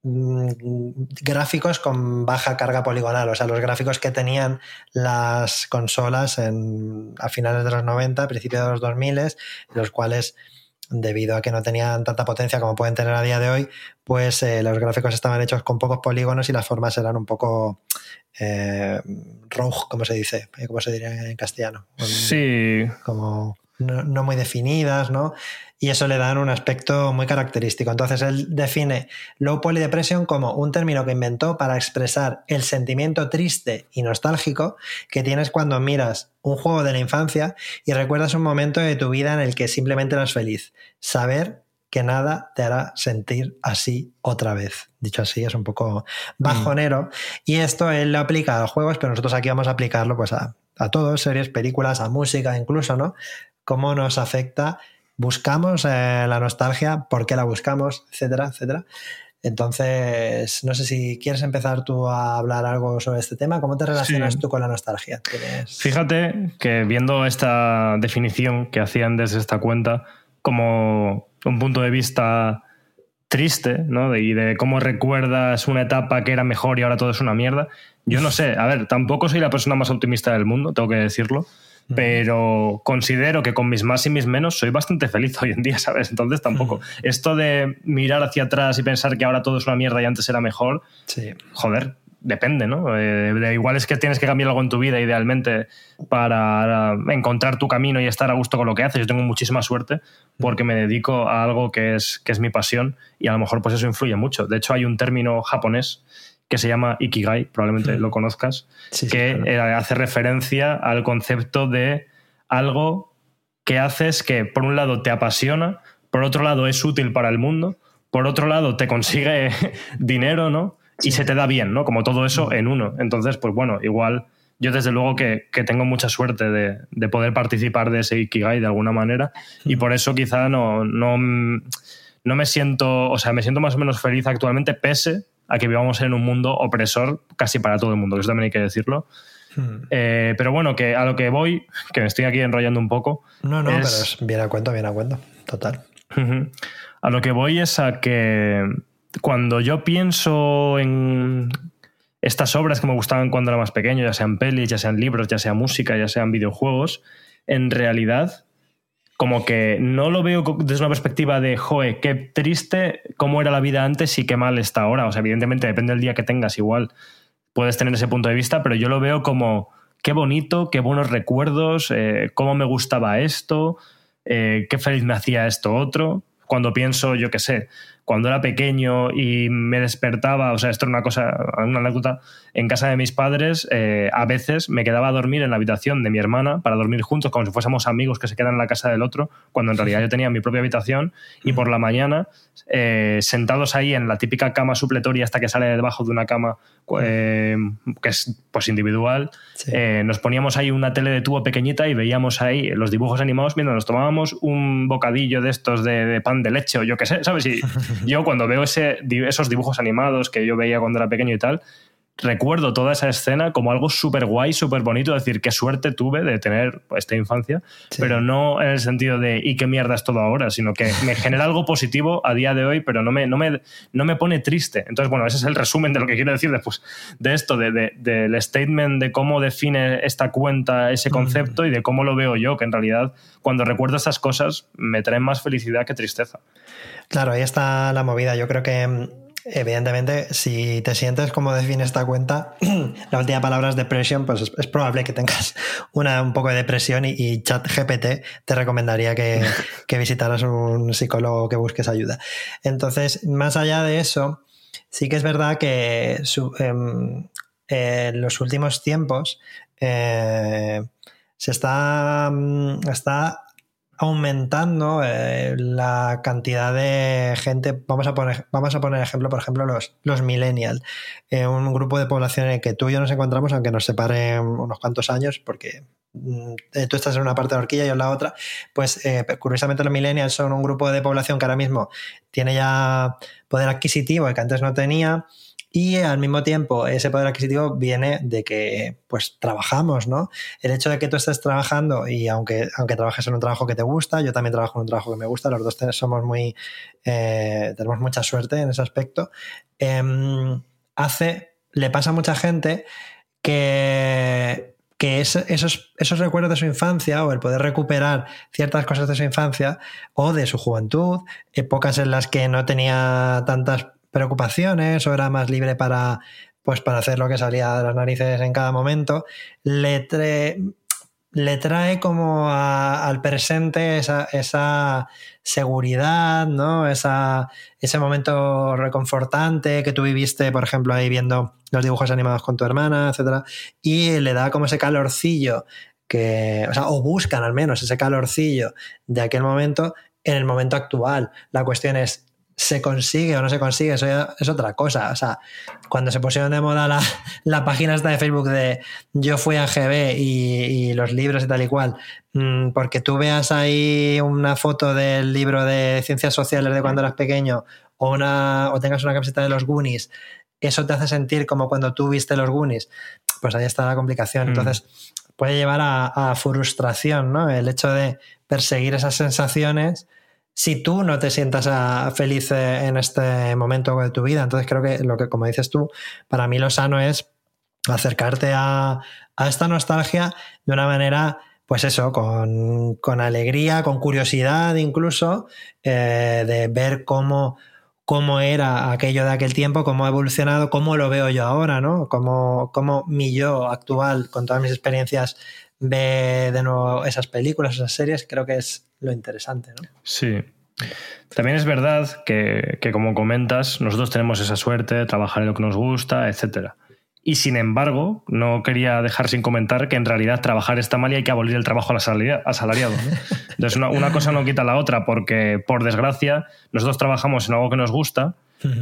gráficos con baja carga poligonal, o sea, los gráficos que tenían las consolas en, a finales de los 90, principios de los 2000, los cuales debido a que no tenían tanta potencia como pueden tener a día de hoy, pues eh, los gráficos estaban hechos con pocos polígonos y las formas eran un poco eh, rough, como se dice, eh, como se diría en castellano. Sí. Como no, muy definidas, ¿no? Y eso le da un aspecto muy característico. Entonces él define low poly depression como un término que inventó para expresar el sentimiento triste y nostálgico que tienes cuando miras un juego de la infancia y recuerdas un momento de tu vida en el que simplemente eras feliz. Saber que nada te hará sentir así otra vez. Dicho así, es un poco bajonero. Y esto él lo aplica a juegos, pero nosotros aquí vamos a aplicarlo pues a, a todos, series, películas, a música incluso, ¿no? Cómo nos afecta, buscamos eh, la nostalgia, por qué la buscamos, etcétera, etcétera. Entonces, no sé si quieres empezar tú a hablar algo sobre este tema. ¿Cómo te relacionas tú con la nostalgia? Fíjate que viendo esta definición que hacían desde esta cuenta, como un punto de vista triste, ¿no? y de cómo recuerdas una etapa que era mejor y ahora todo es una mierda. Yo no sé, a ver, tampoco soy la persona más optimista del mundo, tengo que decirlo, pero considero que con mis más y mis menos soy bastante feliz hoy en día, ¿sabes? Entonces tampoco. Esto de mirar hacia atrás y pensar que ahora todo es una mierda y antes era mejor, sí. joder, depende, ¿no? Eh, de igual es que tienes que cambiar algo en tu vida idealmente para encontrar tu camino y estar a gusto con lo que haces. Yo tengo muchísima suerte porque me dedico a algo que es, que es mi pasión y a lo mejor pues eso influye mucho. De hecho hay un término japonés que se llama Ikigai, probablemente lo conozcas, que hace referencia al concepto de algo que haces que por un lado te apasiona, por otro lado es útil para el mundo, por otro lado te consigue dinero, ¿no? y se te da bien, ¿no? Como todo eso en uno. Entonces, pues bueno, igual yo desde luego que, tengo mucha suerte de, poder participar de ese Ikigai de alguna manera y por eso quizá no, no, no me siento, o sea, me siento más o menos feliz actualmente pese a que vivamos en un mundo opresor casi para todo el mundo, que eso también hay que decirlo. Hmm. Eh, pero bueno, que a lo que voy, que me estoy aquí enrollando un poco. No, no, pero es bien a cuento, bien a cuento, total. A lo que voy es a que cuando yo pienso en estas obras que me gustaban cuando era más pequeño, ya sean pelis, ya sean libros, ya sea música, ya sean videojuegos, en realidad como que no lo veo desde una perspectiva de, joe, qué triste cómo era la vida antes y qué mal está ahora. O sea, evidentemente depende del día que tengas, igual puedes tener ese punto de vista, pero yo lo veo como, qué bonito, qué buenos recuerdos, eh, cómo me gustaba esto, eh, qué feliz me hacía esto otro. Cuando pienso, yo qué sé, cuando era pequeño y me despertaba, o sea, esto era una cosa, una anécdota, en casa de mis padres, eh, a veces me quedaba a dormir en la habitación de mi hermana para dormir juntos, como si fuésemos amigos que se quedan en la casa del otro, cuando en realidad yo tenía mi propia habitación y por la mañana, eh, sentados ahí en la típica cama supletoria hasta que sale debajo de una cama eh, que es pues individual, nos poníamos ahí una tele de tubo pequeñita y veíamos ahí los dibujos animados mientras nos tomábamos un bocadillo de estos de, de pan de leche o yo qué sé, ¿sabes? Y yo cuando veo ese, esos dibujos animados que yo veía cuando era pequeño y tal, recuerdo toda esa escena como algo súper guay, súper bonito, decir, qué suerte tuve de tener esta infancia, pero no en el sentido de, ¿y qué mierda es todo ahora? Sino que me genera algo positivo a día de hoy, pero no me, no me, no me pone triste. Entonces, bueno, ese es el resumen de lo que quiero decir después de esto, de, del statement de cómo define esta cuenta ese mm. concepto y de cómo lo veo yo, que en realidad cuando recuerdo estas cosas me traen más felicidad que tristeza. Claro, ahí está la movida. Yo creo que evidentemente, si te sientes como define esta cuenta, la última palabra es depresión, pues es, probable que tengas una, un poco de depresión y, ChatGPT te recomendaría que, visitaras un psicólogo que busques ayuda. Entonces, más allá de eso, sí que es verdad que em, en los últimos tiempos se está, mm, está aumentando eh, la cantidad de gente. Vamos a poner, vamos a poner ejemplo, por ejemplo, los, los millennials, eh, un grupo de población en el que tú y yo nos encontramos, aunque nos separen unos cuantos años, porque mm, eh, tú estás en una parte de horquilla y yo en la otra, pues curiosamente los millennials son un grupo de población que ahora mismo tiene ya poder adquisitivo y que antes no tenía y al mismo tiempo, ese poder adquisitivo viene de que pues trabajamos, ¿no? El hecho de que tú estés trabajando y aunque, aunque trabajes en un trabajo que te gusta, yo también trabajo en un trabajo que me gusta, los dos somos muy, eh, tenemos mucha suerte en ese aspecto, em, hace, le pasa a mucha gente que, que esos, esos recuerdos de su infancia o el poder recuperar ciertas cosas de su infancia o de su juventud, épocas en las que no tenía tantas preocupaciones o era más libre para, pues, para hacer lo que salía de las narices en cada momento, le, le trae como al presente esa, esa, seguridad, ¿no? Esa, ese momento reconfortante que tú viviste, por ejemplo, ahí viendo los dibujos animados con tu hermana, etcétera, y le da como ese calorcillo que, o sea, o buscan al menos ese calorcillo de aquel momento en el momento actual. La cuestión es, se consigue o no se consigue, eso ya es otra cosa. O sea, cuando se pusieron de moda la, la página esta de Facebook de yo fui a GB y, los libros y tal y cual, mm, porque tú veas ahí una foto del libro de ciencias sociales de cuando eras pequeño o, una, o tengas una camiseta de los Goonies, eso te hace sentir como cuando tú viste los Goonies. Pues ahí está la complicación. Mm. Entonces, puede llevar a, a frustración, ¿no? El hecho de perseguir esas sensaciones si tú no te sientas ah, feliz eh, en este momento de tu vida. Entonces creo que lo que, como dices tú, para mí lo sano es acercarte a, esta nostalgia de una manera, pues eso, con, alegría, con curiosidad incluso, eh, de ver cómo, cómo era aquello de aquel tiempo, cómo ha evolucionado, cómo lo veo yo ahora, ¿no? Cómo, cómo mi yo actual, con todas mis experiencias, ve de nuevo esas películas, esas series, creo que es lo interesante, ¿no? Sí. También es verdad que, como comentas, nosotros tenemos esa suerte de trabajar en lo que nos gusta, etcétera. Y sin embargo, no quería dejar sin comentar que en realidad trabajar está mal y hay que abolir el trabajo asalariado. Entonces, una, una, cosa no quita la otra, porque por desgracia, nosotros trabajamos en algo que nos gusta,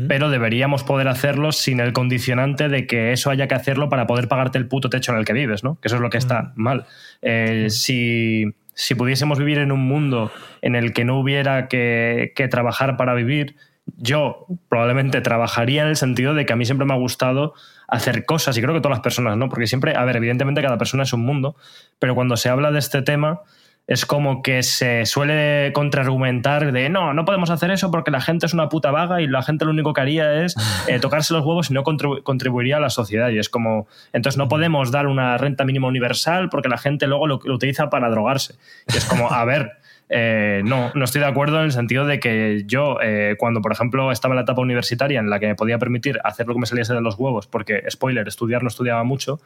pero deberíamos poder hacerlo sin el condicionante de que eso haya que hacerlo para poder pagarte el puto techo en el que vives, ¿no? Que eso es lo que está mal. Eh, si si pudiésemos vivir en un mundo en el que no hubiera que, trabajar para vivir, yo probablemente trabajaría en el sentido de que a mí siempre me ha gustado hacer cosas, y creo que todas las personas, ¿no? Porque siempre, a ver, evidentemente cada persona es un mundo, pero cuando se habla de este tema, es como que se suele contraargumentar de no, no podemos hacer eso porque la gente es una puta vaga y la gente lo único que haría es eh, tocarse los huevos y no contribuiría a la sociedad. Y es como, entonces no podemos dar una renta mínima universal porque la gente luego lo, lo utiliza para drogarse. Y es como, a ver, eh, no, no estoy de acuerdo en el sentido de que yo, eh, cuando por ejemplo estaba en la etapa universitaria en la que me podía permitir hacer lo que me saliese de los huevos, porque, spoiler, estudiar no estudiaba mucho,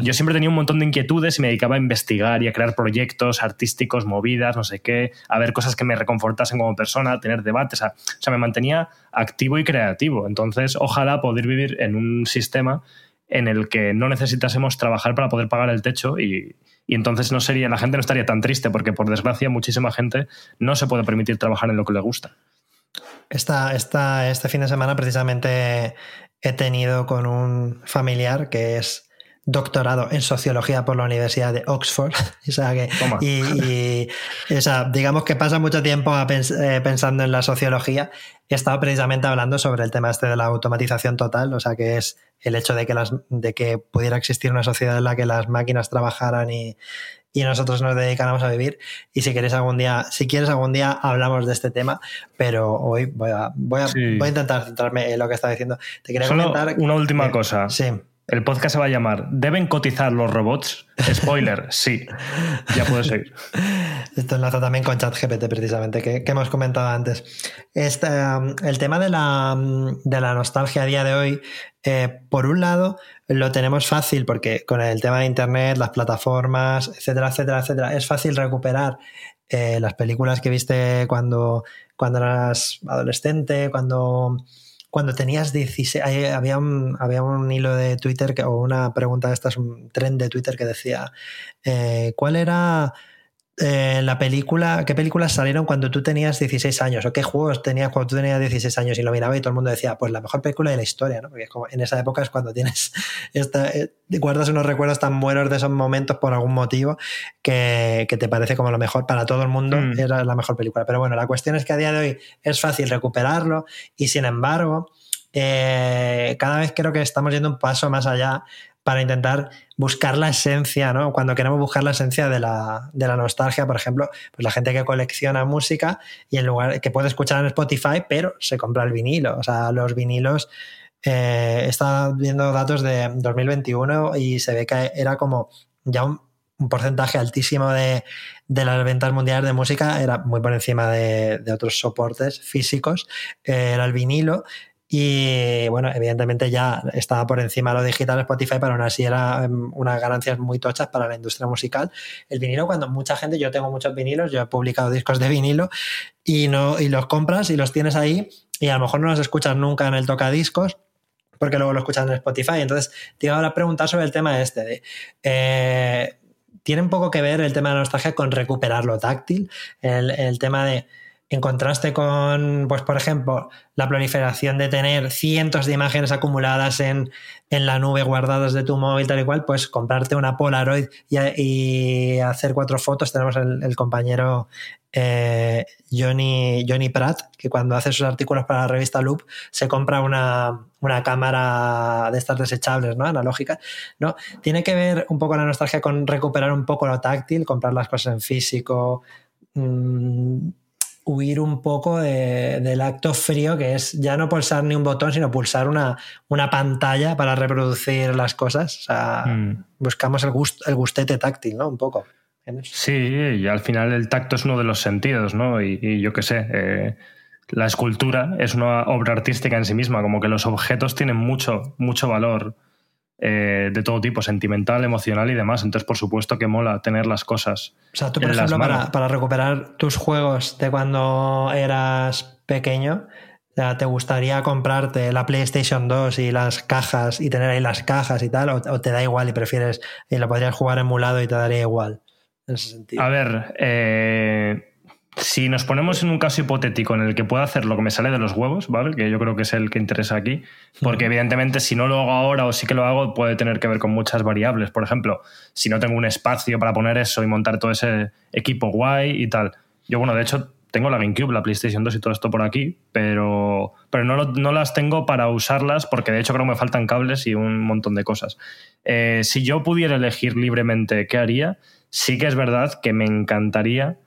yo siempre tenía un montón de inquietudes y me dedicaba a investigar y a crear proyectos artísticos, movidas, no sé qué, a ver cosas que me reconfortasen como persona, a tener debates, o sea, me mantenía activo y creativo. Entonces, ojalá poder vivir en un sistema en el que no necesitásemos trabajar para poder pagar el techo y, y entonces no sería, la gente no estaría tan triste porque por desgracia muchísima gente no se puede permitir trabajar en lo que le gusta. Esta, esta, este fin de semana precisamente he tenido con un familiar que es doctorado en sociología por la Universidad de Oxford. o sea que, y, digamos que pasa mucho tiempo eh, pensando en la sociología. He estado precisamente hablando sobre el tema este de la automatización total, o sea que es el hecho de que, las, de que pudiera existir una sociedad en la que las máquinas trabajaran y, nosotros nos dedicáramos a vivir. Y si quieres algún día, si quieres algún día hablamos de este tema, pero hoy voy a, voy a, voy a intentar centrarme en lo que estaba diciendo. Te quería comentar. Una última cosa. Sí. El podcast se va a llamar ¿Deben cotizar los robots? Spoiler, sí. Ya puedes seguir. Esto enlaza también con ChatGPT, precisamente, que, hemos comentado antes. Este, um, el tema de la, um, de la, nostalgia a día de hoy, eh, por un lado, lo tenemos fácil porque con el tema de Internet, las plataformas, etcétera, etcétera, etcétera, es fácil recuperar eh, las películas que viste cuando, cuando eras adolescente, cuando cuando tenías 16, había un, había un hilo de Twitter que, o una pregunta de estas, un tren de Twitter que decía, eh, ¿cuál era eh, la película, qué películas salieron cuando tú tenías 16 años o qué juegos tenías cuando tú tenías 16 años y lo miraba y todo el mundo decía, pues la mejor película de la historia, ¿no? Porque como en esa época es cuando tienes, esta, eh, guardas unos recuerdos tan buenos de esos momentos por algún motivo que, te parece como lo mejor para todo el mundo, mm. era la mejor película. Pero bueno, la cuestión es que a día de hoy es fácil recuperarlo y sin embargo, eh, cada vez creo que estamos yendo un paso más allá para intentar buscar la esencia, ¿no? Cuando queremos buscar la esencia de la, nostalgia, por ejemplo, pues la gente que colecciona música y en lugar que puede escuchar en Spotify, pero se compra el vinilo. O sea, los vinilos. Eh, viendo datos de 2021 y se ve que era como ya un, porcentaje altísimo de, las ventas mundiales de música, era muy por encima de, otros soportes físicos, eh, era el vinilo y bueno, evidentemente ya estaba por encima de lo digital Spotify, pero aún así era em, unas ganancias muy tochas para la industria musical. El vinilo, cuando mucha gente, yo tengo muchos vinilos, yo he publicado discos de vinilo y, no, y los compras y los tienes ahí y a lo mejor no los escuchas nunca en el tocadiscos porque luego lo escuchas en Spotify. Entonces, te iba a preguntar sobre el tema este de... Eh, tiene un poco que ver el tema de la nostalgia con recuperar lo táctil, el, el tema de en contraste con, pues por ejemplo, la proliferación de tener cientos de imágenes acumuladas en, la nube guardadas de tu móvil, tal y cual, pues comprarte una Polaroid y, hacer cuatro fotos. Tenemos el, compañero eh, Johnny, Johnny Pratt, que cuando hace sus artículos para la revista Loop se compra una, cámara de estas desechables, ¿no? Analógica. ¿no? Tiene que ver un poco la nostalgia con recuperar un poco lo táctil, comprar las cosas en físico. Mm, huir un poco del acto frío que es ya no pulsar ni un botón, sino pulsar una, una pantalla para reproducir las cosas. O sea, mm. buscamos el, el gustete táctil, ¿no? Un poco. Sí, y al final el tacto es uno de los sentidos, ¿no? Y, yo qué sé, eh, la escultura es una obra artística en sí misma, como que los objetos tienen mucho, mucho valor eh, de todo tipo, sentimental, emocional y demás. Entonces, por supuesto que mola tener las cosas. O sea, tú, por ejemplo, para, recuperar tus juegos de cuando eras pequeño, ¿te gustaría comprarte la PlayStation 2 y las cajas y tener ahí las cajas y tal? ¿O, te da igual y prefieres y lo podrías jugar emulado y te daría igual? En ese sentido. A ver, eh si nos ponemos en un caso hipotético en el que pueda hacer lo que me sale de los huevos, ¿vale? Que yo creo que es el que interesa aquí, porque evidentemente si no lo hago ahora o sí que lo hago puede tener que ver con muchas variables. Por ejemplo, si no tengo un espacio para poner eso y montar todo ese equipo guay y tal. Yo, bueno, de hecho tengo la GameCube, la PlayStation 2 y todo esto por aquí, pero, pero no, no, las tengo para usarlas porque de hecho creo que me faltan cables y un montón de cosas. Eh, si yo pudiera elegir libremente qué haría, sí que es verdad que me encantaría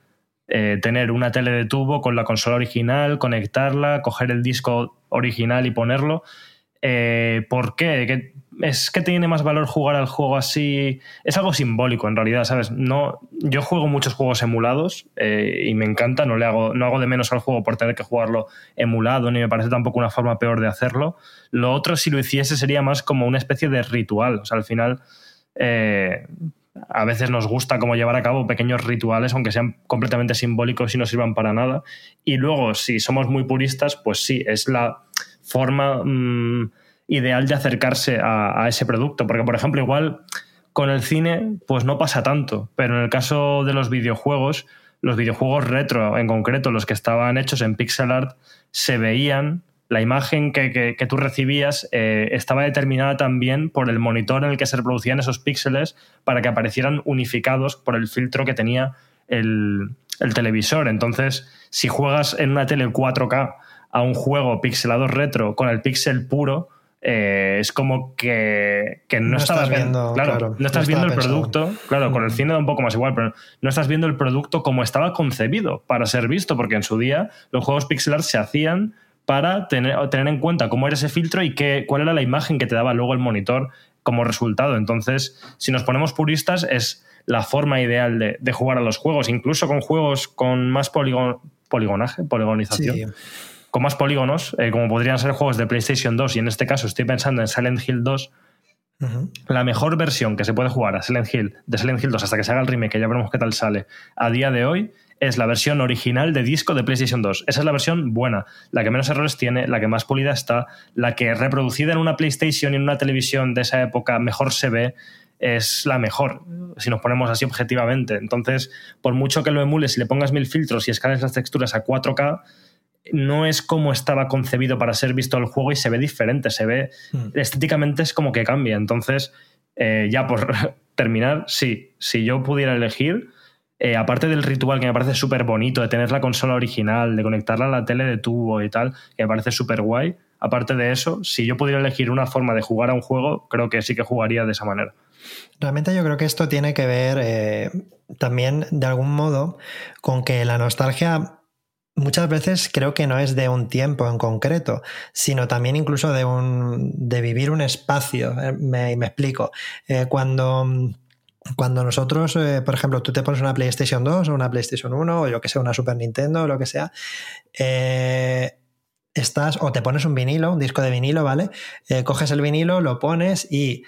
eh, tener una tele de tubo con la consola original, conectarla, coger el disco original y ponerlo. Eh, ¿Por qué? Es que tiene más valor jugar al juego así. Es algo simbólico en realidad, ¿sabes? No, yo juego muchos juegos emulados eh, y me encanta, no, le hago, no hago de menos al juego por tener que jugarlo emulado, ni me parece tampoco una forma peor de hacerlo. Lo otro, si lo hiciese, sería más como una especie de ritual. O sea, al final a veces nos gusta como llevar a cabo pequeños rituales, aunque sean completamente simbólicos y no sirvan para nada. Y luego, si somos muy puristas, pues sí, es la forma mm, ideal de acercarse a, ese producto. Porque, por ejemplo, igual con el cine, pues no pasa tanto. Pero en el caso de los videojuegos, los videojuegos retro, en concreto los que estaban hechos en pixel art, se veían la imagen que, tú recibías eh, estaba determinada también por el monitor en el que se reproducían esos píxeles para que aparecieran unificados por el filtro que tenía el, televisor. Entonces, si juegas en una tele 4K a un juego pixelado retro con el píxel puro, eh, es como que, no, estás viendo, claro, no estás viendo el producto, claro, con el mm. cine da un poco más igual, pero no estás viendo el producto como estaba concebido para ser visto, porque en su día los juegos pixelar se hacían para tener, tener en cuenta cómo era ese filtro y qué, cuál era la imagen que te daba luego el monitor como resultado. Entonces, si nos ponemos puristas, es la forma ideal de, jugar a los juegos, incluso con juegos con más poligonaje, poligonización. Con más polígonos, eh, como podrían ser juegos de PlayStation 2, y en este caso estoy pensando en Silent Hill 2, La mejor versión que se puede jugar a Silent Hill, de Silent Hill 2 hasta que se haga el remake, que ya veremos qué tal sale, a día de hoy, es la versión original de disco de PlayStation 2. Esa es la versión buena, la que menos errores tiene, la que más pulida está, la que reproducida en una PlayStation y en una televisión de esa época mejor se ve, es la mejor, si nos ponemos así objetivamente. Entonces, por mucho que lo emules y le pongas mil filtros y escales las texturas a 4K, no es como estaba concebido para ser visto el juego y se ve diferente, se ve hmm. estéticamente es como que cambia. Entonces, eh, ya por terminar, sí, si yo pudiera elegir, eh, aparte del ritual que me parece súper bonito, de tener la consola original, de conectarla a la tele de tubo y tal, que me parece súper guay, aparte de eso, si yo pudiera elegir una forma de jugar a un juego, creo que sí que jugaría de esa manera. Realmente yo creo que esto tiene que ver eh, también de algún modo con que la nostalgia muchas veces creo que no es de un tiempo en concreto, sino también incluso de, un, de vivir un espacio. Eh, me, me explico. Cuando, cuando nosotros, eh, por ejemplo, tú te pones una PlayStation 2 o una PlayStation 1 o yo que sé, una Super Nintendo o lo que sea, estás o te pones un vinilo, un disco de vinilo, ¿vale? coges el vinilo, lo pones y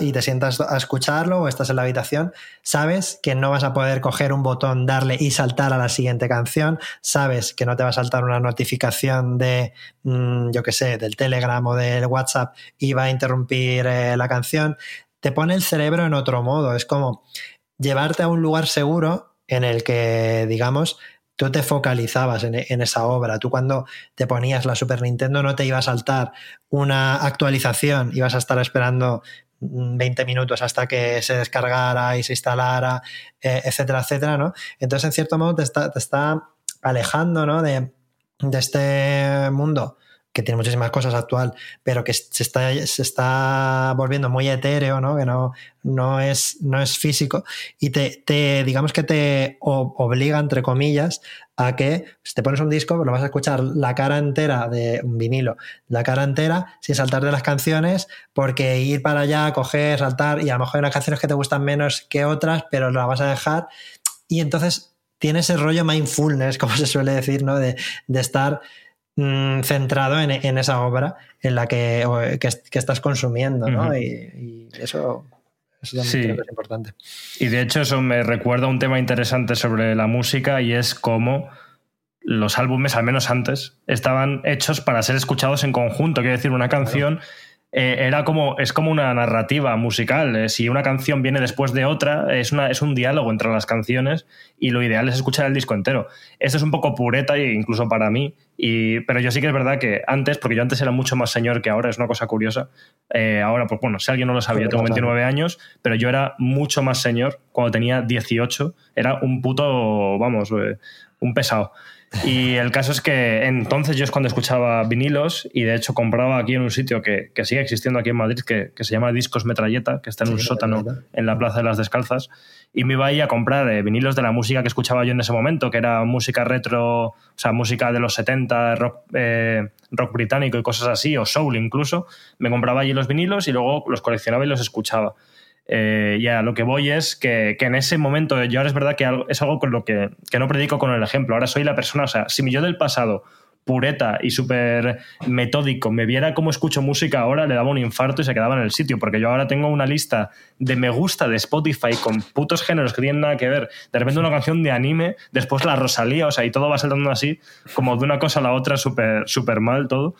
y te sientas a escucharlo o estás en la habitación, sabes que no vas a poder coger un botón, darle y saltar a la siguiente canción, sabes que no te va a saltar una notificación de, mm, yo qué sé, del Telegram o del WhatsApp y va a interrumpir eh, la canción, te pone el cerebro en otro modo, es como llevarte a un lugar seguro en el que, digamos, tú te focalizabas en, esa obra. Tú cuando te ponías la Super Nintendo no te iba a saltar una actualización, ibas a estar esperando 20 minutos hasta que se descargara y se instalara, eh, etcétera, etcétera, ¿no? Entonces, en cierto modo, te está, alejando, ¿no? De este mundo que tiene muchísimas cosas actual, pero que se está, se está volviendo muy etéreo, ¿no? que no, no, es, no es físico, y te, digamos que te obliga, entre comillas, a que te pones un disco, lo vas a escuchar la cara entera de un vinilo, la cara entera, sin saltar de las canciones, porque ir para allá, coger, saltar, y a lo mejor hay unas canciones que te gustan menos que otras, pero la vas a dejar, y entonces tiene ese rollo mindfulness, como se suele decir, ¿no? De, de estar Mm, centrado en, esa obra en la que, que, estás consumiendo, ¿no? y, eso, también creo que es importante. Y de hecho eso me recuerda un tema interesante sobre la música y es cómo los álbumes, al menos antes, estaban hechos para ser escuchados en conjunto. Quiero decir, una canción eh, era como, es como una narrativa musical. Eh, si una canción viene después de otra, es, una, es un diálogo entre las canciones y lo ideal es escuchar el disco entero. Esto es un poco pureta, incluso para mí, y, pero yo sí que es verdad que antes, porque yo antes era mucho más señor que ahora, es una cosa curiosa. Eh, ahora, pues bueno, si alguien no lo sabía, yo tengo 29 años, pero yo era mucho más señor cuando tenía 18. Era un puto, vamos, un pesado. Y el caso es que entonces yo es cuando escuchaba vinilos y de hecho compraba aquí en un sitio que, que sigue existiendo aquí en Madrid, que, que, se llama Discos Metralleta, que está en un sótano en la Plaza de las Descalzas. Y me iba ahí a comprar eh, vinilos de la música que escuchaba yo en ese momento, que era música retro, o sea, música de los 70, rock, eh, rock británico y cosas así, o soul incluso. Me compraba allí los vinilos y luego los coleccionaba y los escuchaba. Eh, ya lo que voy es que, en ese momento, yo ahora es verdad que es algo con lo que, no predico con el ejemplo. Ahora soy la persona, o sea, si mi yo del pasado, pureta y súper metódico, me viera cómo escucho música ahora, le daba un infarto y se quedaba en el sitio, porque yo ahora tengo una lista de me gusta de Spotify con putos géneros que tienen nada que ver. De repente una canción de anime, después la Rosalía, o sea, y todo va saltando así, como de una cosa a la otra, súper super mal todo.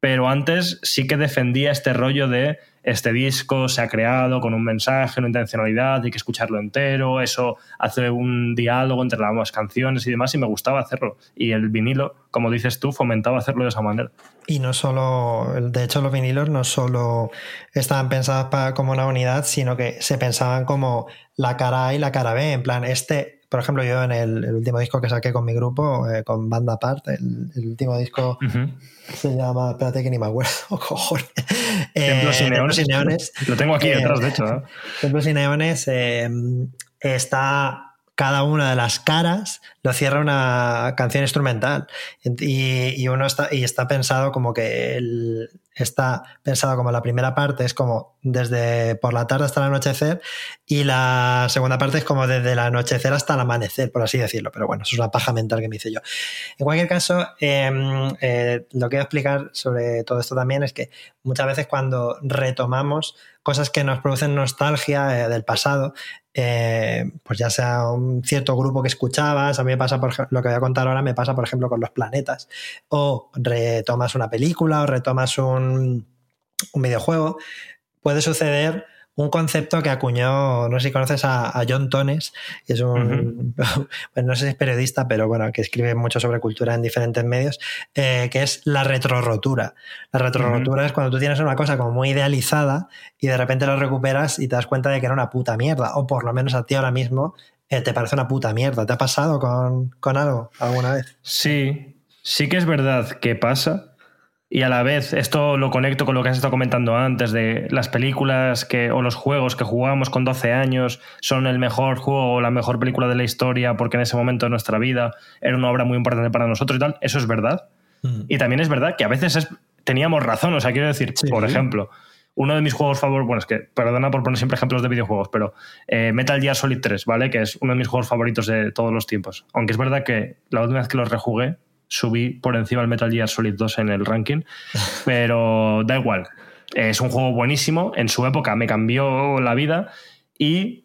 Pero antes sí que defendía este rollo de este disco se ha creado con un mensaje, una intencionalidad, hay que escucharlo entero, eso hace un diálogo entre las canciones y demás, y me gustaba hacerlo. Y el vinilo, como dices tú, fomentaba hacerlo de esa manera. Y no solo, de hecho los vinilos no solo estaban pensados para, como una unidad, sino que se pensaban como la cara A y la cara B, en plan, este por ejemplo, yo en el, último disco que saqué con mi grupo, eh, con Banda Apart, el, último disco se llama, espérate que ni me acuerdo, cojones. Templos, y eh, Templos, y Neones. Lo tengo aquí detrás, de hecho. Templos y Neones eh, está cada una de las caras lo cierra una canción instrumental y, uno está y está pensado como que el, está pensado como la primera parte es como desde por la tarde hasta el anochecer y la segunda parte es como desde el anochecer hasta el amanecer por así decirlo. Pero bueno eso es una paja mental que me hice yo. En cualquier caso em, eh, lo que voy a explicar sobre todo esto también es que muchas veces cuando retomamos cosas que nos producen nostalgia eh, del pasado, eh, pues ya sea un cierto grupo que escuchabas, a mí me pasa, por lo que voy a contar ahora, me pasa, por ejemplo, con los planetas, o retomas una película o retomas un, un videojuego, puede suceder un concepto que acuñó, no sé si conoces a, John Tones, y es un, no sé si es periodista, pero bueno, que escribe mucho sobre cultura en diferentes medios, eh, que es la retrorotura. La retrorotura es cuando tú tienes una cosa como muy idealizada y de repente lo recuperas y te das cuenta de que era una puta mierda, o por lo menos a ti ahora mismo eh, te parece una puta mierda. ¿Te ha pasado con, con algo alguna vez? Sí, sí que es verdad que pasa y a la vez, esto lo conecto con lo que has estado comentando antes, de las películas que, o los juegos que jugamos con 12 años son el mejor juego o la mejor película de la historia porque en ese momento de nuestra vida era una obra muy importante para nosotros y tal. Eso es verdad. Mm. Y también es verdad que a veces teníamos razón. O sea, quiero decir, por ejemplo, uno de mis juegos favoritos, bueno, es que perdona por poner siempre ejemplos de videojuegos, pero eh, Metal Gear Solid 3, ¿vale? Que es uno de mis juegos favoritos de todos los tiempos. Aunque es verdad que la última vez que lo rejugué subí por encima del Metal Gear Solid 2 en el ranking, pero da igual. Es un juego buenísimo, en su época me cambió la vida y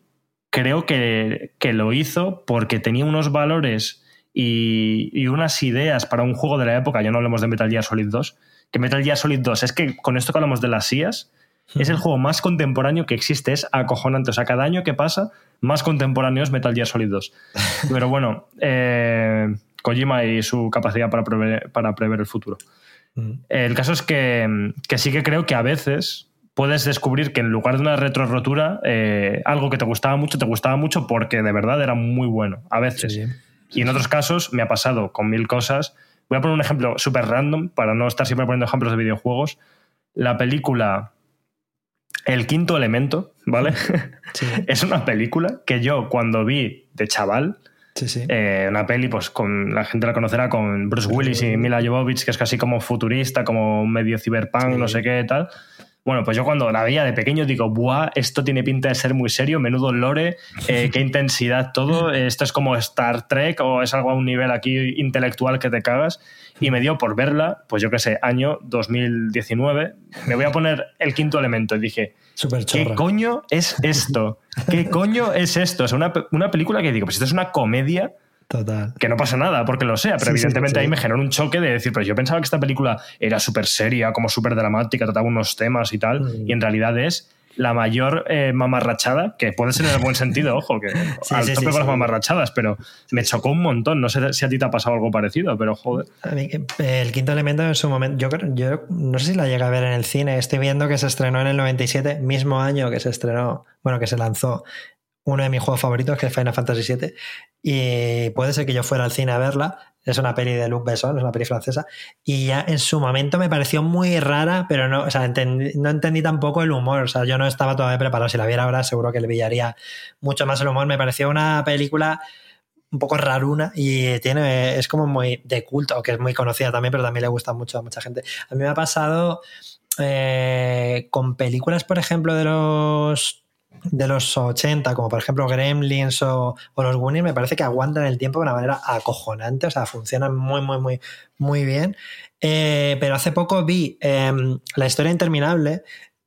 creo que, lo hizo porque tenía unos valores y, unas ideas para un juego de la época, ya no hablemos de Metal Gear Solid 2, que Metal Gear Solid 2, es que con esto que hablamos de las IAS, es el juego más contemporáneo que existe, es acojonante. O sea, cada año que pasa, más contemporáneo es Metal Gear Solid 2. Pero bueno, eh, Kojima y su capacidad para prever, para prever el futuro. Mm. El caso es que, sí que creo que a veces puedes descubrir que en lugar de una retro rotura, eh, algo que te gustaba mucho, te gustaba mucho porque de verdad era muy bueno, a veces. Y en otros casos me ha pasado con mil cosas. Voy a poner un ejemplo súper random para no estar siempre poniendo ejemplos de videojuegos. La película El quinto elemento, ¿vale? es una película que yo cuando vi de chaval, Sí, sí. Eh, una peli, pues con la gente la conocerá con Bruce Willis y Mila Jovovich, que es casi como futurista, como medio cyberpunk, no sé qué tal. Bueno, pues yo cuando la veía de pequeño digo, ¡buah! Esto tiene pinta de ser muy serio, menudo lore, eh, qué intensidad todo. Esto es como Star Trek o es algo a un nivel aquí intelectual que te cagas. Y me dio por verla, pues yo qué sé, año 2019. Me voy a poner el quinto elemento y dije, ¿qué coño es esto? ¿Qué coño es esto? O sea, una, una película que digo, pues esto es una comedia Total. Que no pasa nada porque lo sea, pero evidentemente ahí me generó un choque de decir, pero yo pensaba que esta película era súper seria, como súper dramática, trataba unos temas y tal, mm. y en realidad es la mayor eh, mamarrachada, que puede ser en el buen sentido, ojo, que al tope con las mamarrachadas, pero me chocó un montón. No sé si a ti te ha pasado algo parecido, pero joder. el quinto elemento en su momento, yo, yo no sé si la llega a ver en el cine, estoy viendo que se estrenó en el 97, mismo año que se estrenó, bueno, que se lanzó uno de mis juegos favoritos, que es Final Fantasy VII, y puede ser que yo fuera al cine a verla. Es una peli de Luc Besson, es una peli francesa, y ya en su momento me pareció muy rara, pero no, o sea, no entendí tampoco el humor. O sea, yo no estaba todavía preparado. Si la viera ahora, seguro que le pillaría mucho más el humor. Me pareció una película un poco raruna y tiene, es como muy de culto, que es muy conocida también, pero también le gusta mucho a mucha gente. A mí me ha pasado eh, con películas, por ejemplo, de los de los 80, como por ejemplo Gremlins o, los Goonies, me parece que aguantan el tiempo de una manera acojonante, o sea, funcionan muy, muy, muy, muy bien. Eh, pero hace poco vi em, La historia interminable,